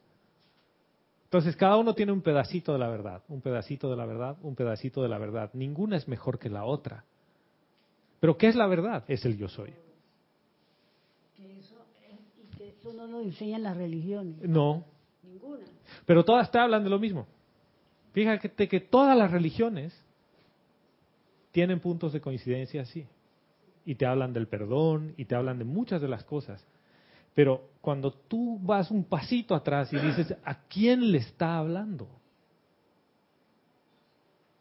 Entonces cada uno tiene un pedacito de la verdad, un pedacito de la verdad, un pedacito de la verdad. Ninguna es mejor que la otra. Pero ¿qué es la verdad? Es el yo soy. y que eso no lo enseñan las religiones. No. Ninguna. Pero todas te hablan de lo mismo. Fíjate que todas las religiones tienen puntos de coincidencia así. Y te hablan del perdón y te hablan de muchas de las cosas. Pero cuando tú vas un pasito atrás y dices, ¿a quién le está hablando?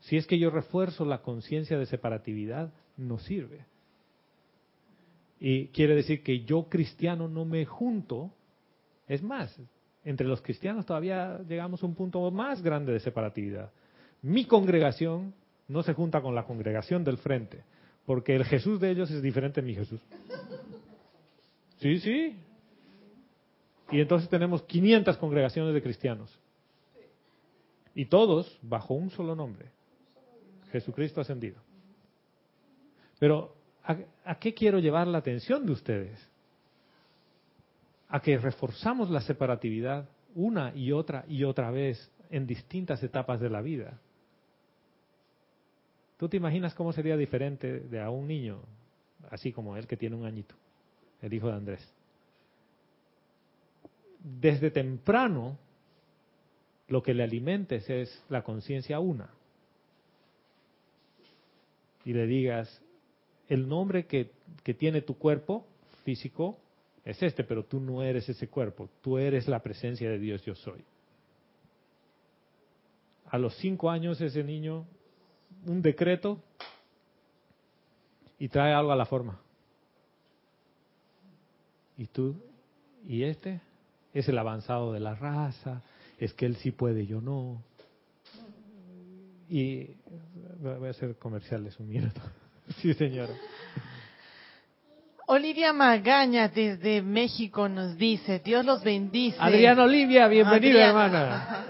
Si es que yo refuerzo la conciencia de separatividad, no sirve. Y quiere decir que yo cristiano no me junto. Es más, entre los cristianos todavía llegamos a un punto más grande de separatividad. Mi congregación no se junta con la congregación del frente, porque el Jesús de ellos es diferente de mi Jesús. Sí, sí. Y entonces tenemos 500 congregaciones de cristianos. Y todos bajo un solo nombre. Jesucristo ascendido. Pero, ¿a, ¿a, qué quiero llevar la atención de ustedes? A que reforzamos la separatividad una y otra y otra vez en distintas etapas de la vida. ¿Tú te imaginas cómo sería diferente de a un niño, así como él que tiene un añito, el hijo de Andrés? Desde temprano, lo que le alimentes es la conciencia una. Y le digas, el nombre que, que tiene tu cuerpo físico es este, pero tú no eres ese cuerpo, tú eres la presencia de Dios, yo soy. A los cinco años ese niño un decreto y trae algo a la forma. Y tú, y este es el avanzado de la raza, es que él sí puede, yo no. Y voy a hacer comerciales un minuto. Sí, señora. Olivia Magaña desde México nos dice, Dios los bendice. Adriana Olivia, bienvenida hermana.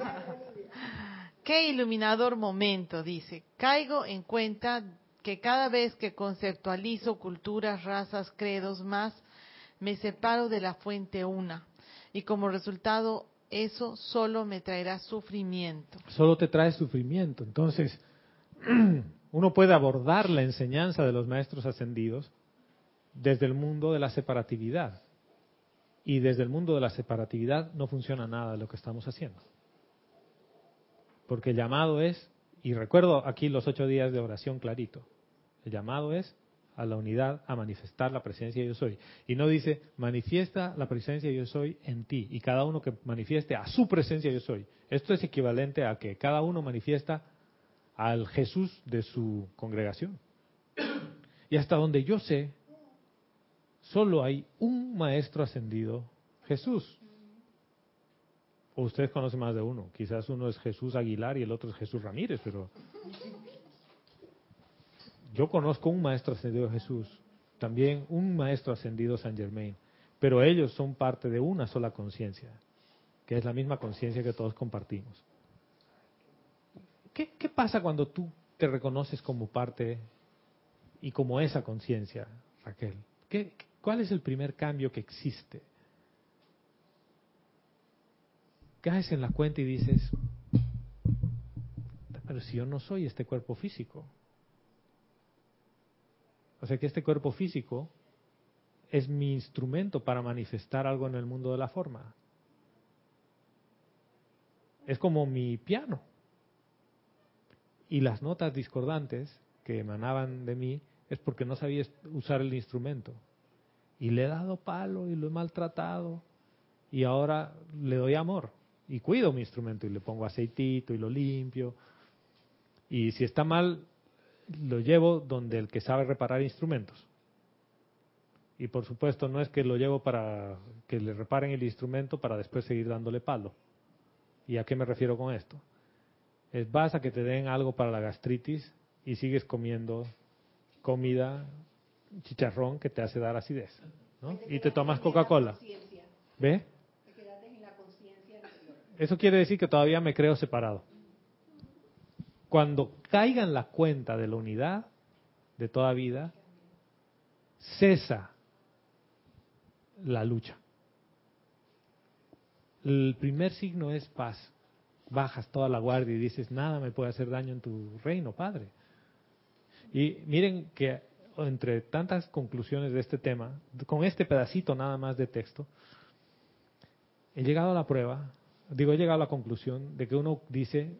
Qué iluminador momento, dice. Caigo en cuenta que cada vez que conceptualizo culturas, razas, credos más, me separo de la fuente una. Y como resultado, eso solo me traerá sufrimiento. Solo te trae sufrimiento. Entonces, uno puede abordar la enseñanza de los maestros ascendidos desde el mundo de la separatividad. Y desde el mundo de la separatividad no funciona nada de lo que estamos haciendo. Porque el llamado es, y recuerdo aquí los ocho días de oración clarito, el llamado es a la unidad, a manifestar la presencia yo soy. Y no dice, manifiesta la presencia yo soy en ti. Y cada uno que manifieste a su presencia yo soy. Esto es equivalente a que cada uno manifiesta al Jesús de su congregación. Y hasta donde yo sé, solo hay un maestro ascendido, Jesús. O ustedes conocen más de uno. Quizás uno es Jesús Aguilar y el otro es Jesús Ramírez, pero yo conozco un maestro ascendido Jesús, también un maestro ascendido San Germain, pero ellos son parte de una sola conciencia, que es la misma conciencia que todos compartimos. ¿Qué, ¿Qué, pasa cuando tú te reconoces como parte y como esa conciencia, Raquel? ¿Qué, ¿Cuál es el primer cambio que existe? caes en la cuenta y dices, pero si yo no soy este cuerpo físico. O sea que este cuerpo físico es mi instrumento para manifestar algo en el mundo de la forma. Es como mi piano. Y las notas discordantes que emanaban de mí es porque no sabía usar el instrumento. Y le he dado palo y lo he maltratado. Y ahora le doy amor y cuido mi instrumento y le pongo aceitito y lo limpio. Y si está mal, lo llevo donde el que sabe reparar instrumentos. Y por supuesto no es que lo llevo para que le reparen el instrumento para después seguir dándole palo. ¿Y a qué me refiero con esto? Es vas a que te den algo para la gastritis y sigues comiendo comida, chicharrón que te hace dar acidez. ¿no? Y te tomas Coca-Cola. ¿Ve? Eso quiere decir que todavía me creo separado. Cuando caiga en la cuenta de la unidad de toda vida, cesa la lucha. El primer signo es paz. Bajas toda la guardia y dices, nada me puede hacer daño en tu reino, Padre. Y miren que entre tantas conclusiones de este tema, con este pedacito nada más de texto, he llegado a la prueba digo, he llegado a la conclusión de que uno dice,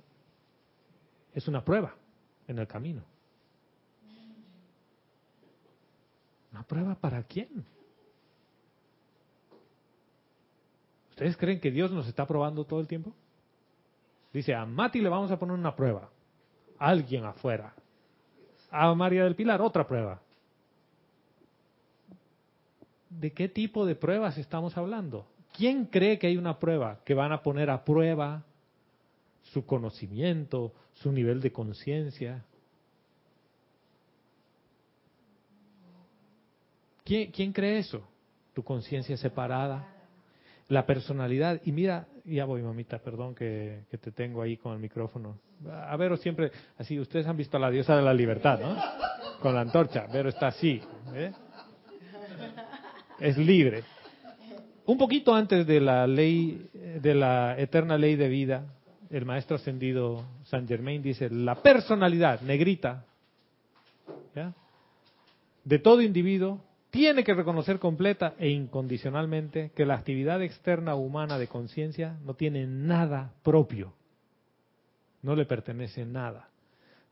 es una prueba en el camino. ¿Una prueba para quién? ¿Ustedes creen que Dios nos está probando todo el tiempo? Dice, a Mati le vamos a poner una prueba. alguien afuera. A María del Pilar otra prueba. ¿de qué tipo de pruebas estamos hablando? ¿Quién cree que hay una prueba que van a poner a prueba su conocimiento, su nivel de conciencia? ¿Quién, ¿Quién cree eso? Tu conciencia separada, la personalidad. Y mira, ya voy, mamita, perdón que, te tengo ahí con el micrófono. A Vero siempre, así, ustedes han visto a la diosa de la libertad, ¿no? Con la antorcha. Vero está así. ¿eh? Es libre. Un poquito antes de la ley, de la eterna ley de vida, el maestro ascendido San Germain dice, la personalidad negrita de todo individuo tiene que reconocer completa e incondicionalmente que la actividad externa humana de conciencia no tiene nada propio, no le pertenece nada.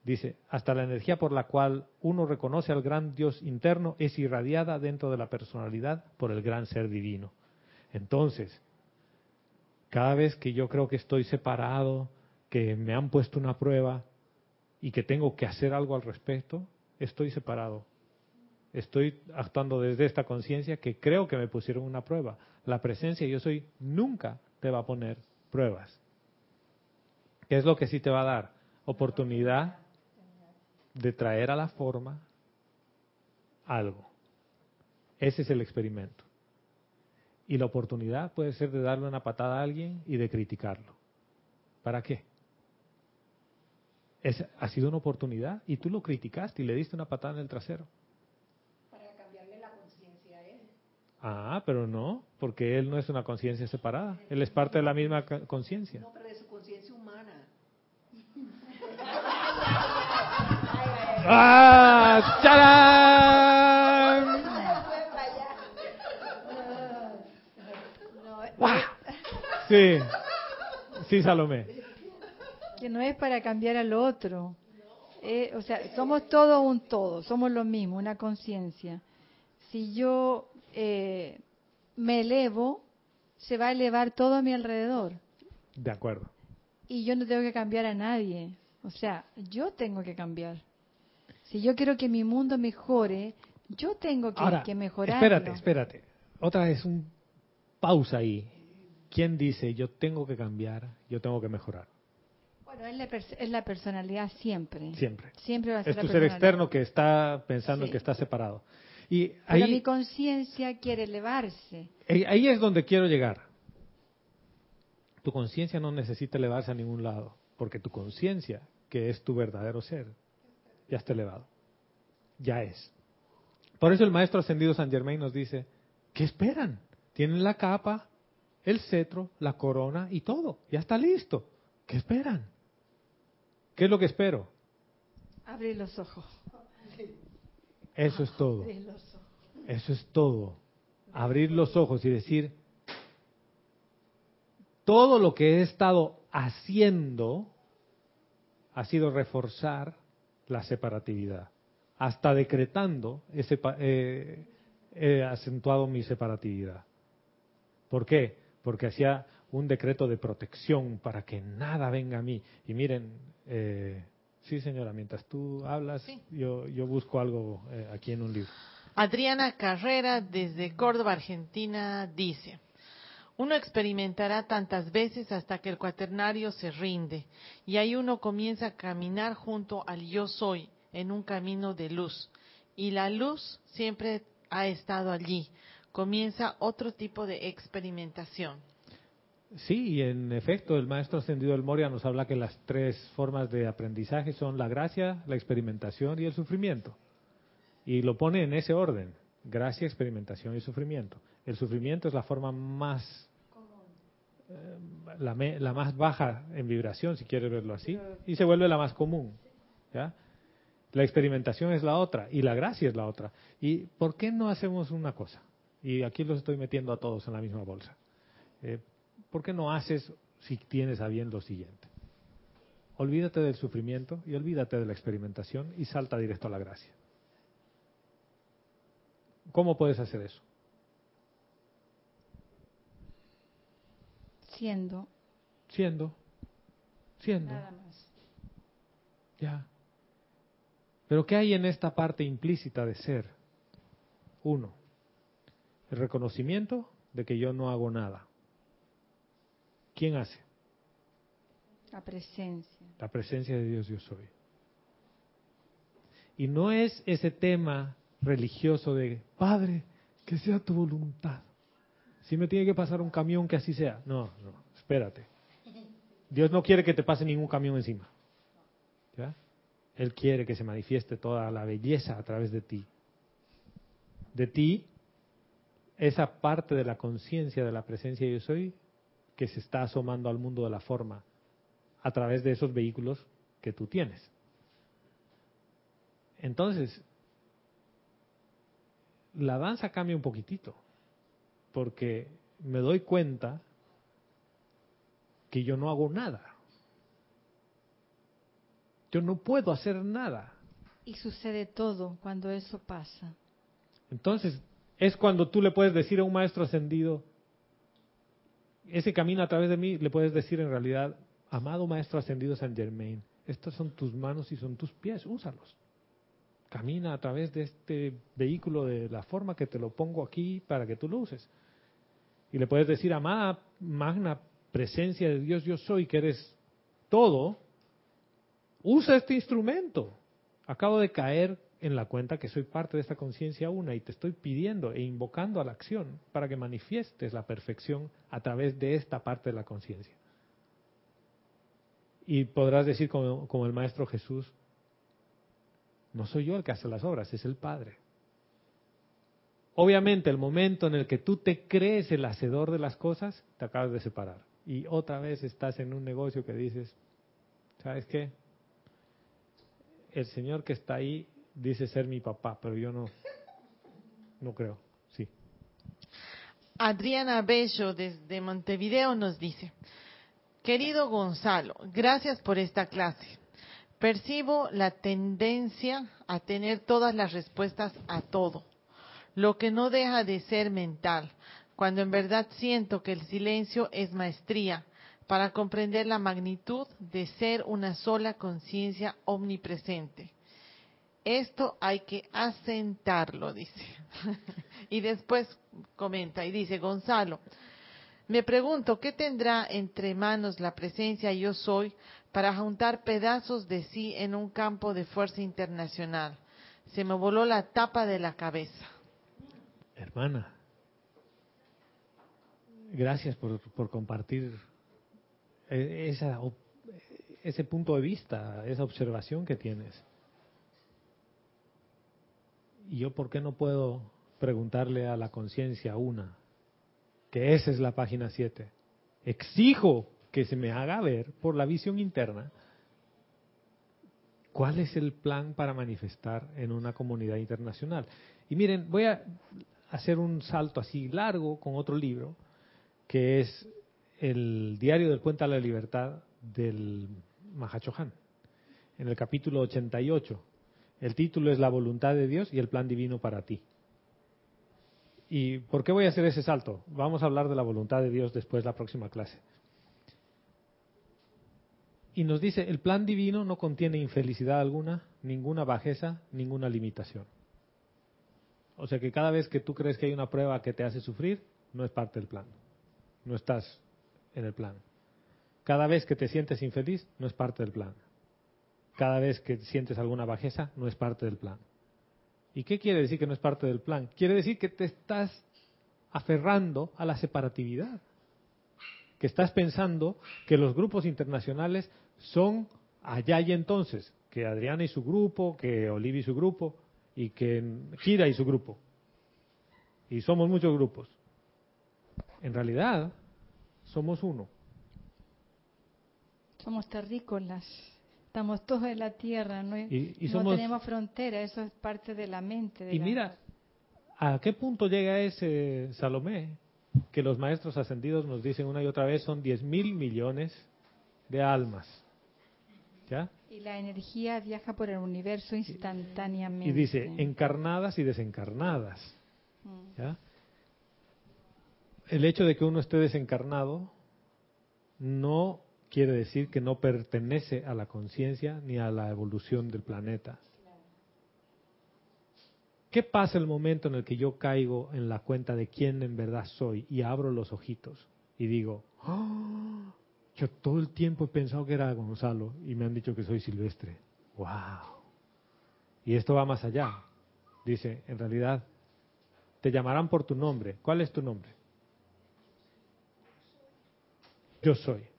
Dice, hasta la energía por la cual uno reconoce al gran Dios interno es irradiada dentro de la personalidad por el gran ser divino. Entonces, cada vez que yo creo que estoy separado, que me han puesto una prueba y que tengo que hacer algo al respecto, estoy separado. Estoy actuando desde esta conciencia que creo que me pusieron una prueba. La presencia yo soy nunca te va a poner pruebas. ¿Qué es lo que sí te va a dar? Oportunidad de traer a la forma algo. Ese es el experimento. Y la oportunidad puede ser de darle una patada a alguien y de criticarlo. ¿Para qué? Es, ha sido una oportunidad y tú lo criticaste y le diste una patada en el trasero. Para cambiarle la conciencia a él. Ah, pero no, porque él no es una conciencia separada. Él es parte de la misma conciencia. No, pero de su conciencia humana. ¡Ah! ¡Charán! Sí, sí, Salomé. que no es para cambiar al otro. Eh, o sea, somos todo un todo, somos lo mismo, una conciencia. Si yo eh, me elevo, se va a elevar todo a mi alrededor. De acuerdo. Y yo no tengo que cambiar a nadie. O sea, yo tengo que cambiar. Si yo quiero que mi mundo mejore, yo tengo que, Ahora, que mejorarlo. espérate, espérate. Otra vez un pausa ahí. ¿Quién dice yo tengo que cambiar, yo tengo que mejorar? Bueno, es la, es la personalidad siempre. Siempre. Siempre va a ser Es la tu ser personalidad. externo que está pensando en Sí. que está separado. Y Pero mi ahí, conciencia quiere elevarse. ahí es donde quiero llegar. Tu conciencia no necesita elevarse a ningún lado, porque tu conciencia, que es tu verdadero ser, ya está elevado. Ya es. Por eso el maestro ascendido San Germain nos dice, ¿qué esperan? Tienen la capa, el cetro, la corona y todo. Ya está listo. ¿Qué esperan? ¿Qué es lo que espero? Abrir los ojos. Eso es todo. Eso es todo. Abrir los ojos y decir, todo lo que he estado haciendo ha sido reforzar la separatividad. Hasta decretando he, sepa- eh, he acentuado mi separatividad. ¿Por qué? Porque hacía un decreto de protección para que nada venga a mí. Y miren, eh, sí señora, mientras tú hablas, Sí. yo, yo busco algo eh, aquí en un libro. Adriana Carrera desde Córdoba, Argentina, dice, uno experimentará tantas veces hasta que el cuaternario se rinde y ahí uno comienza a caminar junto al yo soy en un camino de luz y la luz siempre ha estado allí. Comienza otro tipo de experimentación. Sí, y en efecto, el maestro ascendido del Moria nos habla que las tres formas de aprendizaje son la gracia, la experimentación y el sufrimiento. Y lo pone en ese orden, gracia, experimentación y sufrimiento. El sufrimiento es la forma más, eh, la, más baja en vibración, si quieres verlo así, y se vuelve la más común. La experimentación es la otra y la gracia es la otra. ¿Y por qué no hacemos una cosa? Y aquí los estoy metiendo a todos en la misma bolsa. Eh, ¿Por qué no haces, si tienes a bien, lo siguiente? Olvídate del sufrimiento y olvídate de la experimentación y salta directo a la gracia. ¿Cómo puedes hacer eso? Siendo. Siendo, siendo, Nada más. ya. Pero ¿qué hay en esta parte implícita de ser? Uno, El reconocimiento de que yo no hago nada. ¿Quién hace? La presencia. La presencia de Dios yo soy. Y no es ese tema religioso de, Padre, que sea tu voluntad. Si me tiene que pasar un camión, que así sea. No, no, espérate. Dios no quiere que te pase ningún camión encima. ¿Ya? Él quiere que se manifieste toda la belleza a través de ti. De ti, esa parte de la conciencia de la presencia de yo soy que se está asomando al mundo de la forma a través de esos vehículos que tú tienes. Entonces, la danza cambia un poquitito, porque me doy cuenta que yo no hago nada. Yo no puedo hacer nada. Y sucede todo cuando eso pasa. Entonces, es cuando tú le puedes decir a un maestro ascendido, ese camino a través de mí, le puedes decir en realidad, amado maestro ascendido San Germain, estas son tus manos y son tus pies, úsalos. Camina a través de este vehículo de la forma que te lo pongo aquí para que tú lo uses. Y le puedes decir, amada magna presencia de Dios, yo soy, que eres todo, usa este instrumento. Acabo de caer en la cuenta que soy parte de esta conciencia una y te estoy pidiendo e invocando a la acción para que manifiestes la perfección a través de esta parte de la conciencia. Y podrás decir como, como, el Maestro Jesús, no soy yo el que hace las obras, es el Padre. Obviamente el momento en el que tú te crees el hacedor de las cosas, te acabas de separar. Y otra vez estás en un negocio que dices, ¿sabes qué? El Señor que está ahí dice ser mi papá, pero yo no, no creo. Sí. Adriana Bello desde Montevideo nos dice, querido Gonzalo, gracias por esta clase. Percibo la tendencia a tener todas las respuestas a todo, lo que no deja de ser mental, cuando en verdad siento que el silencio es maestría para comprender la magnitud de ser una sola conciencia omnipresente. Esto hay que asentarlo, dice. y después comenta y dice, Gonzalo, me pregunto, ¿qué tendrá entre manos la presencia yo soy para juntar pedazos de sí en un campo de fuerza internacional? Se me voló la tapa de la cabeza. Hermana, gracias por, por compartir esa, ese punto de vista, esa observación que tienes. ¿Y yo por qué no puedo preguntarle a la conciencia una? Que esa es la página 7. Exijo que se me haga ver por la visión interna cuál es el plan para manifestar en una comunidad internacional. Y miren, voy a hacer un salto así largo con otro libro, que es el diario del Puente a la Libertad del Mahachohan, en el capítulo 88. El título es La voluntad de Dios y el plan divino para ti. ¿Y por qué voy a hacer ese salto? Vamos a hablar de la voluntad de Dios después la próxima clase. Y nos dice, el plan divino no contiene infelicidad alguna, ninguna bajeza, ninguna limitación. O sea que cada vez que tú crees que hay una prueba que te hace sufrir, no es parte del plan. No estás en el plan. Cada vez que te sientes infeliz, no es parte del plan. Cada vez que sientes alguna bajeza, no es parte del plan. ¿Y qué quiere decir que no es parte del plan? Quiere decir que te estás aferrando a la separatividad. Que estás pensando que los grupos internacionales son allá y entonces, que Adriana y su grupo, que Olivia y su grupo, y que Kira y su grupo. Y somos muchos grupos. En realidad, somos uno. Somos terrícolas. Estamos todos en la tierra, no, y, y no somos, tenemos frontera, eso es parte de la mente. De y la- mira, ¿a qué punto llega ese Salomé? Que los maestros ascendidos nos dicen una y otra vez son 10 mil millones de almas. ¿Ya? Y la energía viaja por el universo instantáneamente. Y dice, encarnadas y desencarnadas. Mm. ¿Ya? El hecho de que uno esté desencarnado no quiere decir que no pertenece a la conciencia ni a la evolución del planeta. ¿Qué pasa el momento en el que yo caigo en la cuenta de quién en verdad soy y abro los ojitos y digo, "Ah, yo todo el tiempo he pensado que era Gonzalo y me han dicho que soy Silvestre. ¡Wow! Y esto va más allá. Dice, en realidad, te llamarán por tu nombre. ¿Cuál es tu nombre? Yo soy.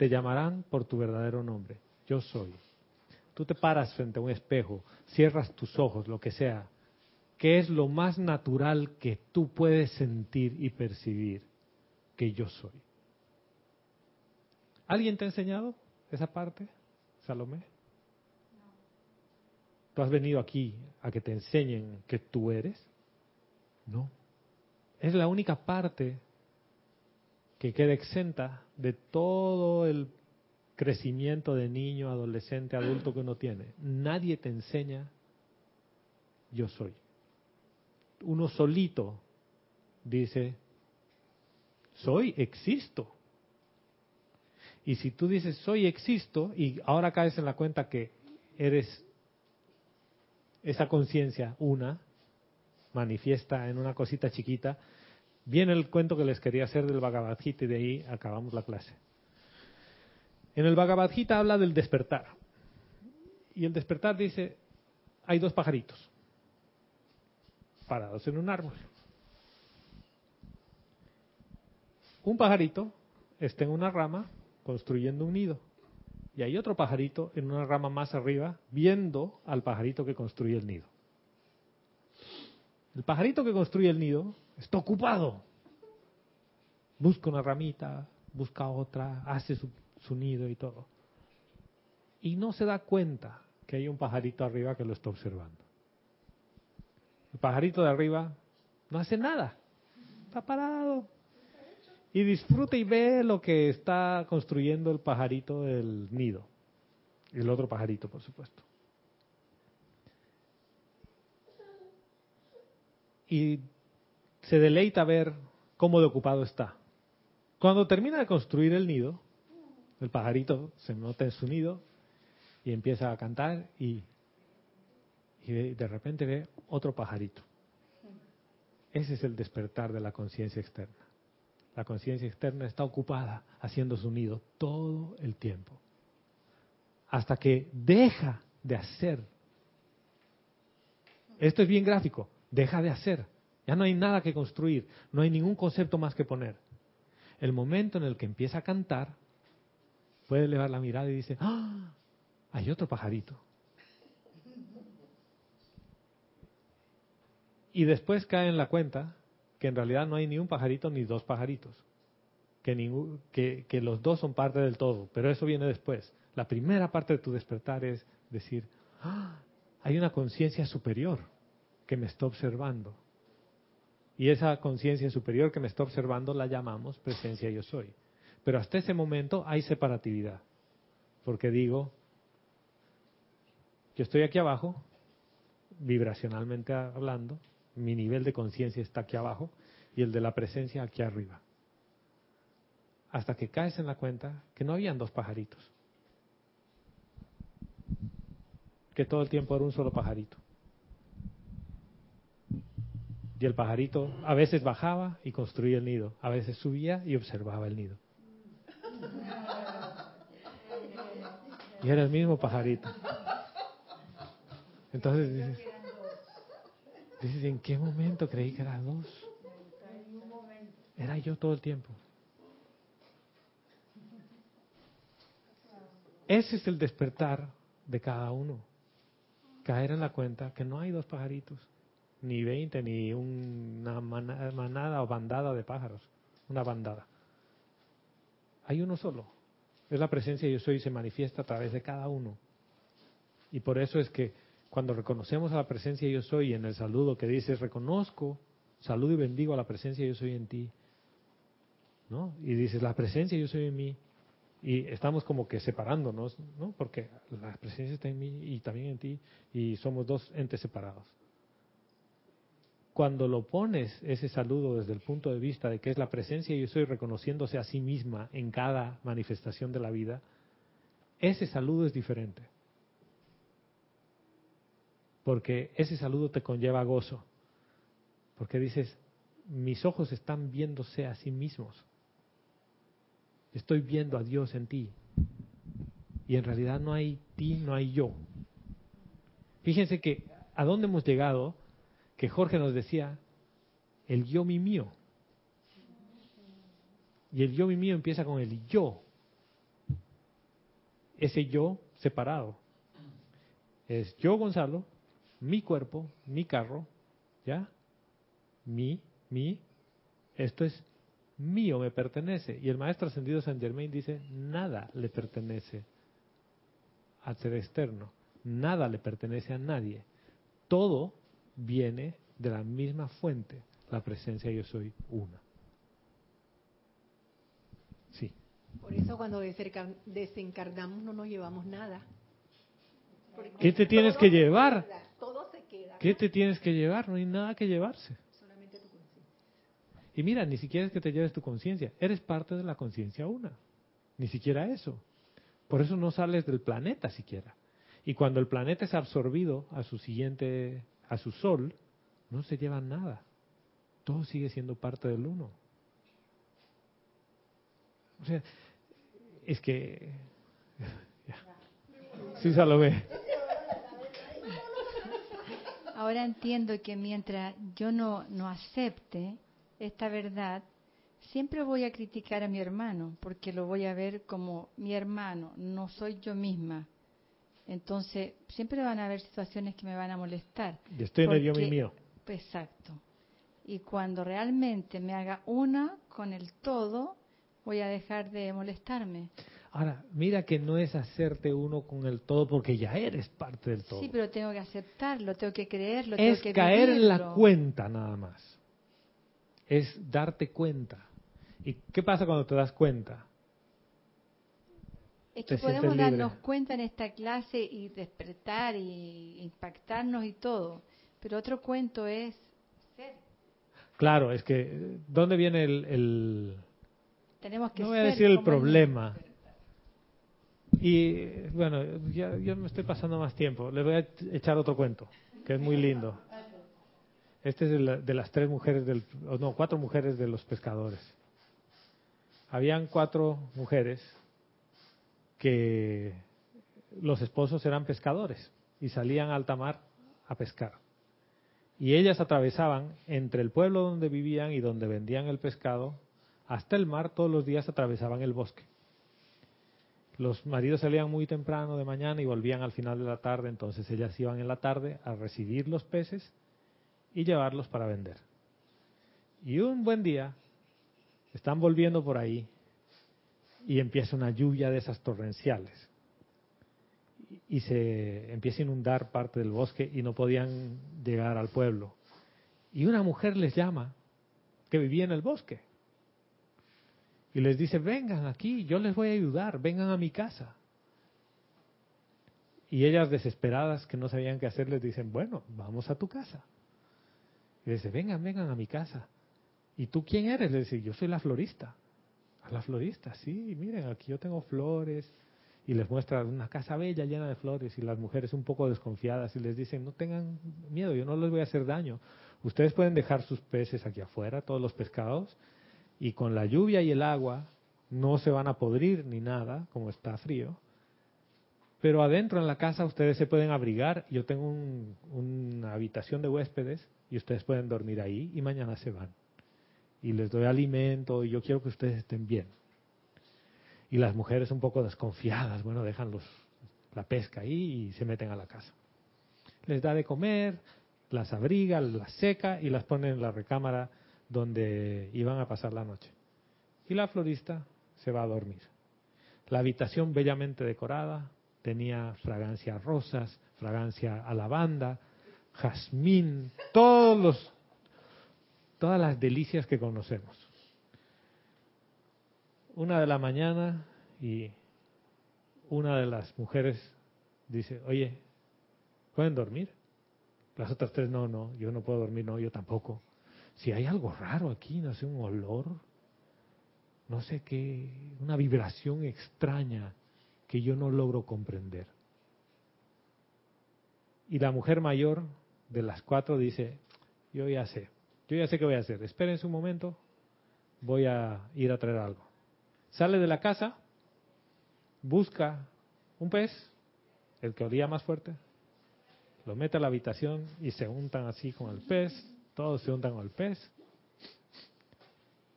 Te llamarán por tu verdadero nombre. Yo soy. Tú te paras frente a un espejo, cierras tus ojos, lo que sea. ¿Qué es lo más natural que tú puedes sentir y percibir? Que yo soy. ¿Alguien te ha enseñado esa parte, Salomé? ¿Tú has venido aquí a que te enseñen que tú eres? No. Es la única parte que queda exenta de todo el crecimiento de niño, adolescente, adulto que uno tiene. Nadie te enseña yo soy. Uno solito dice, soy, existo. Y si tú dices, soy, existo, y ahora caes en la cuenta que eres esa conciencia, una, manifiesta en una cosita chiquita, viene el cuento que les quería hacer del Bhagavad Gita y de ahí acabamos la clase. En el Bhagavad Gita habla del despertar. Y el despertar dice, hay dos pajaritos parados en un árbol. Un pajarito está en una rama construyendo un nido. Y hay otro pajarito en una rama más arriba viendo al pajarito que construye el nido. El pajarito que construye el nido está ocupado. Busca una ramita, busca otra, hace su, su nido y todo. Y no se da cuenta que hay un pajarito arriba que lo está observando. El pajarito de arriba no hace nada. Está parado. Y disfruta y ve lo que está construyendo el pajarito del nido. El otro pajarito, por supuesto. Y se deleita ver cómo de ocupado está. Cuando termina de construir el nido, el pajarito se nota en su nido y empieza a cantar y, y de, repente ve otro pajarito. Ese es el despertar de la conciencia externa. La conciencia externa está ocupada haciendo su nido todo el tiempo. Hasta que deja de hacer. Esto es bien gráfico. Deja de hacer. Ya no hay nada que construir. No hay ningún concepto más que poner. El momento en el que empieza a cantar, puede elevar la mirada y dice, ¡ah! Hay otro pajarito. Y después cae en la cuenta que en realidad no hay ni un pajarito ni dos pajaritos, que, que, los dos son parte del todo, pero eso viene después. La primera parte de tu despertar es decir, ¡ah! hay una conciencia superior que me está observando. Y esa conciencia superior que me está observando la llamamos presencia yo soy. Pero hasta ese momento hay separatividad, porque digo, yo estoy aquí abajo, vibracionalmente hablando, mi nivel de conciencia está aquí abajo y el de la presencia aquí arriba. Hasta que caes en la cuenta que no habían dos pajaritos. Que todo el tiempo era un solo pajarito. Y el pajarito a veces bajaba y construía el nido, a veces subía y observaba el nido. Y era el mismo pajarito. Entonces dices, ¿en qué momento creí que eran dos? Era yo todo el tiempo. Ese es el despertar de cada uno. Caer en la cuenta que no hay dos pajaritos, ni veinte, ni una manada o bandada de pájaros, una bandada. Hay uno solo. Es la presencia yo soy y se manifiesta a través de cada uno. Y por eso es que cuando reconocemos a la presencia yo soy en el saludo que dice reconozco, saludo y bendigo a la presencia yo soy en ti, ¿no? Y dices la presencia yo soy en mí y estamos como que separándonos, ¿no? Porque la presencia está en mí y también en ti y somos dos entes separados. Cuando lo pones ese saludo desde el punto de vista de que es la presencia yo soy reconociéndose a sí misma en cada manifestación de la vida, ese saludo es diferente porque ese saludo te conlleva gozo. Porque dices, mis ojos están viéndose a sí mismos. Estoy viendo a Dios en ti. Y en realidad no hay ti, no hay yo. Fíjense que a dónde hemos llegado, que Jorge nos decía, el yo mi mío. Y el yo mi mío empieza con el yo. Ese yo separado. Es yo Gonzalo, mi cuerpo, mi carro, ¿ya? Mi, mi, esto es mío, me pertenece. Y el maestro ascendido San Germain dice, nada le pertenece al ser externo, nada le pertenece a nadie. Todo viene de la misma fuente, la presencia yo soy una. Sí. Por eso cuando desencarnamos no nos llevamos nada. ¿Qué te tienes que llevar? Todo se queda. ¿Qué te tienes que llevar? No hay nada que llevarse. Solamente tu conciencia. Y mira, ni siquiera es que te lleves tu conciencia, eres parte de la conciencia una. Ni siquiera eso. Por eso no sales del planeta siquiera. Y cuando el planeta es absorbido a su siguiente, a su sol, no se lleva nada. Todo sigue siendo parte del uno. O sea, es que... Sí, ve. Ahora entiendo que mientras yo no, no acepte esta verdad, siempre voy a criticar a mi hermano, porque lo voy a ver como mi hermano, no soy yo misma. Entonces, siempre van a haber situaciones que me van a molestar. Y estoy en el yo mío. Exacto. Y cuando realmente me haga una con el todo, voy a dejar de molestarme. Ahora, mira que no es hacerte uno con el todo porque ya eres parte del todo. Sí, pero tengo que aceptarlo, tengo que creerlo, es tengo que caer en la cuenta nada más. Es darte cuenta. ¿Y qué pasa cuando te das cuenta? Es que podemos darnos cuenta en esta clase y despertar y impactarnos y todo, pero otro cuento es ser. Claro, es que ¿dónde viene el, Tenemos que no voy a decir el problema, y bueno, ya, yo me estoy pasando más tiempo. Le voy a echar otro cuento, que es muy lindo. Este es de, las tres mujeres, del, no, cuatro mujeres de los pescadores. Habían cuatro mujeres que los esposos eran pescadores y salían a alta mar a pescar. Y ellas atravesaban entre el pueblo donde vivían y donde vendían el pescado hasta el mar, todos los días atravesaban el bosque. Los maridos salían muy temprano de mañana y volvían al final de la tarde, entonces ellas iban en la tarde a recibir los peces y llevarlos para vender. Y un buen día están volviendo por ahí y empieza una lluvia de esas torrenciales. Y se empieza a inundar parte del bosque y no podían llegar al pueblo. Y una mujer les llama, que vivía en el bosque y les dice, vengan aquí, yo les voy a ayudar, vengan a mi casa. Y ellas desesperadas que no sabían qué hacer les dicen, bueno, vamos a tu casa. Y dice, vengan, vengan a mi casa. ¿Y tú quién eres? Le dice, yo soy la florista. A la florista, sí, miren, aquí yo tengo flores. Y les muestra una casa bella llena de flores y las mujeres un poco desconfiadas y les dicen, no tengan miedo, yo no les voy a hacer daño. Ustedes pueden dejar sus peces aquí afuera, todos los pescados, y con la lluvia y el agua no se van a podrir ni nada, como está frío. Pero adentro en la casa ustedes se pueden abrigar. Yo tengo una habitación de huéspedes y ustedes pueden dormir ahí y mañana se van. Y les doy alimento y yo quiero que ustedes estén bien. Y las mujeres un poco desconfiadas, bueno, dejan los, la pesca ahí y se meten a la casa. Les da de comer, las abriga, las seca y las pone en la recámara donde iban a pasar la noche. Y la florista se va a dormir. La habitación bellamente decorada tenía fragancia rosas, fragancia a lavanda, jazmín, todos los, todas las delicias que conocemos. Una de la mañana y una de las mujeres dice, oye, ¿pueden dormir? Las otras tres, no, no, yo no puedo dormir, no, yo tampoco si hay algo raro aquí, no sé, un olor, no sé qué, una vibración extraña que yo no logro comprender. Y la mujer mayor de las cuatro dice, yo ya sé, yo ya sé qué voy a hacer, espérense un momento, voy a ir a traer algo. Sale de la casa, busca un pez, el que olía más fuerte, lo mete a la habitación y se untan así con el pez, todos se untan con el pez.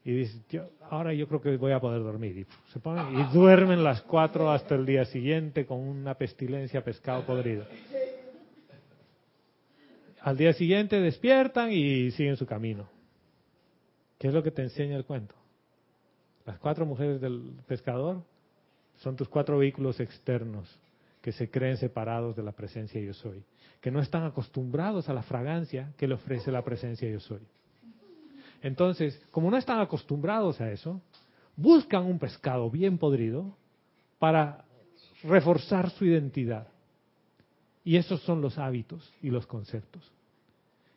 Y dice, ahora yo creo que voy a poder dormir. Y se ponen y duermen las cuatro hasta el día siguiente con una pestilencia pescado podrido. Al día siguiente despiertan y siguen su camino. ¿Qué es lo que te enseña el cuento? Las cuatro mujeres del pescador son tus cuatro vehículos externos que se creen separados de la presencia yo soy, que no están acostumbrados a la fragancia que le ofrece la presencia yo soy. Entonces, como no están acostumbrados a eso, buscan un pescado bien podrido para reforzar su identidad. Y esos son los hábitos y los conceptos.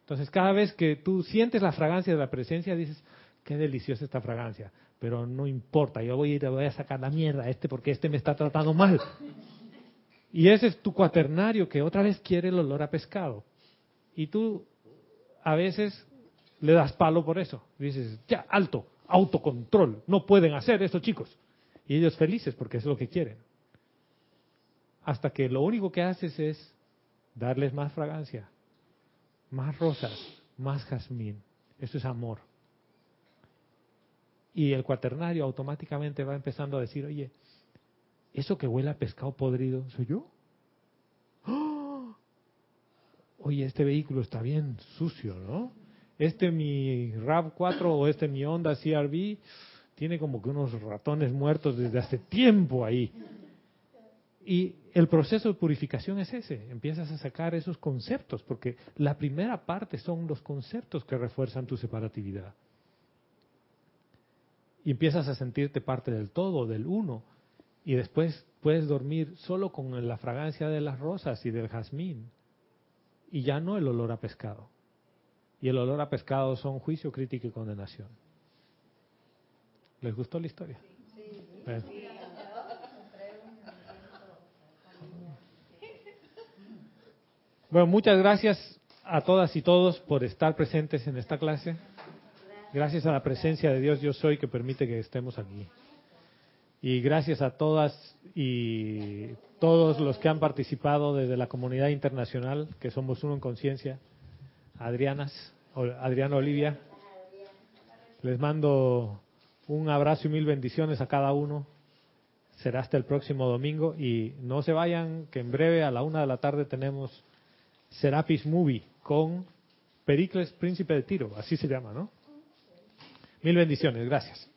Entonces, cada vez que tú sientes la fragancia de la presencia, dices, qué deliciosa esta fragancia, pero no importa, yo voy a ir, voy a sacar la mierda a este porque este me está tratando mal. Y ese es tu cuaternario que otra vez quiere el olor a pescado. Y tú a veces le das palo por eso. Dices, ya, alto, autocontrol, no pueden hacer esto, chicos. Y ellos felices porque es lo que quieren. Hasta que lo único que haces es darles más fragancia, más rosas, más jazmín. Eso es amor. Y el cuaternario automáticamente va empezando a decir, oye, eso que huele a pescado podrido, ¿soy yo? ¡Oh! Oye, este vehículo está bien sucio, ¿no? Este mi RAV4 o este mi Honda CRV tiene como que unos ratones muertos desde hace tiempo ahí. Y el proceso de purificación es ese, empiezas a sacar esos conceptos, porque la primera parte son los conceptos que refuerzan tu separatividad. Y empiezas a sentirte parte del todo, del uno, y después puedes dormir solo con la fragancia de las rosas y del jazmín, y ya no el olor a pescado. Y el olor a pescado son juicio, crítica y condenación. ¿Les gustó la historia? Sí. Bueno, muchas gracias a todas y todos por estar presentes en esta clase. Gracias a la presencia de Dios yo soy que permite que estemos aquí. Y gracias a todas y todos los que han participado desde la comunidad internacional, que somos uno en conciencia. Adrianas, Adriana Olivia. Les mando un abrazo y mil bendiciones a cada uno. Será hasta el próximo domingo y no se vayan, que en breve a la una de la tarde tenemos Serapis Movie con Pericles Príncipe de Tiro, así se llama, ¿no? Mil bendiciones, gracias.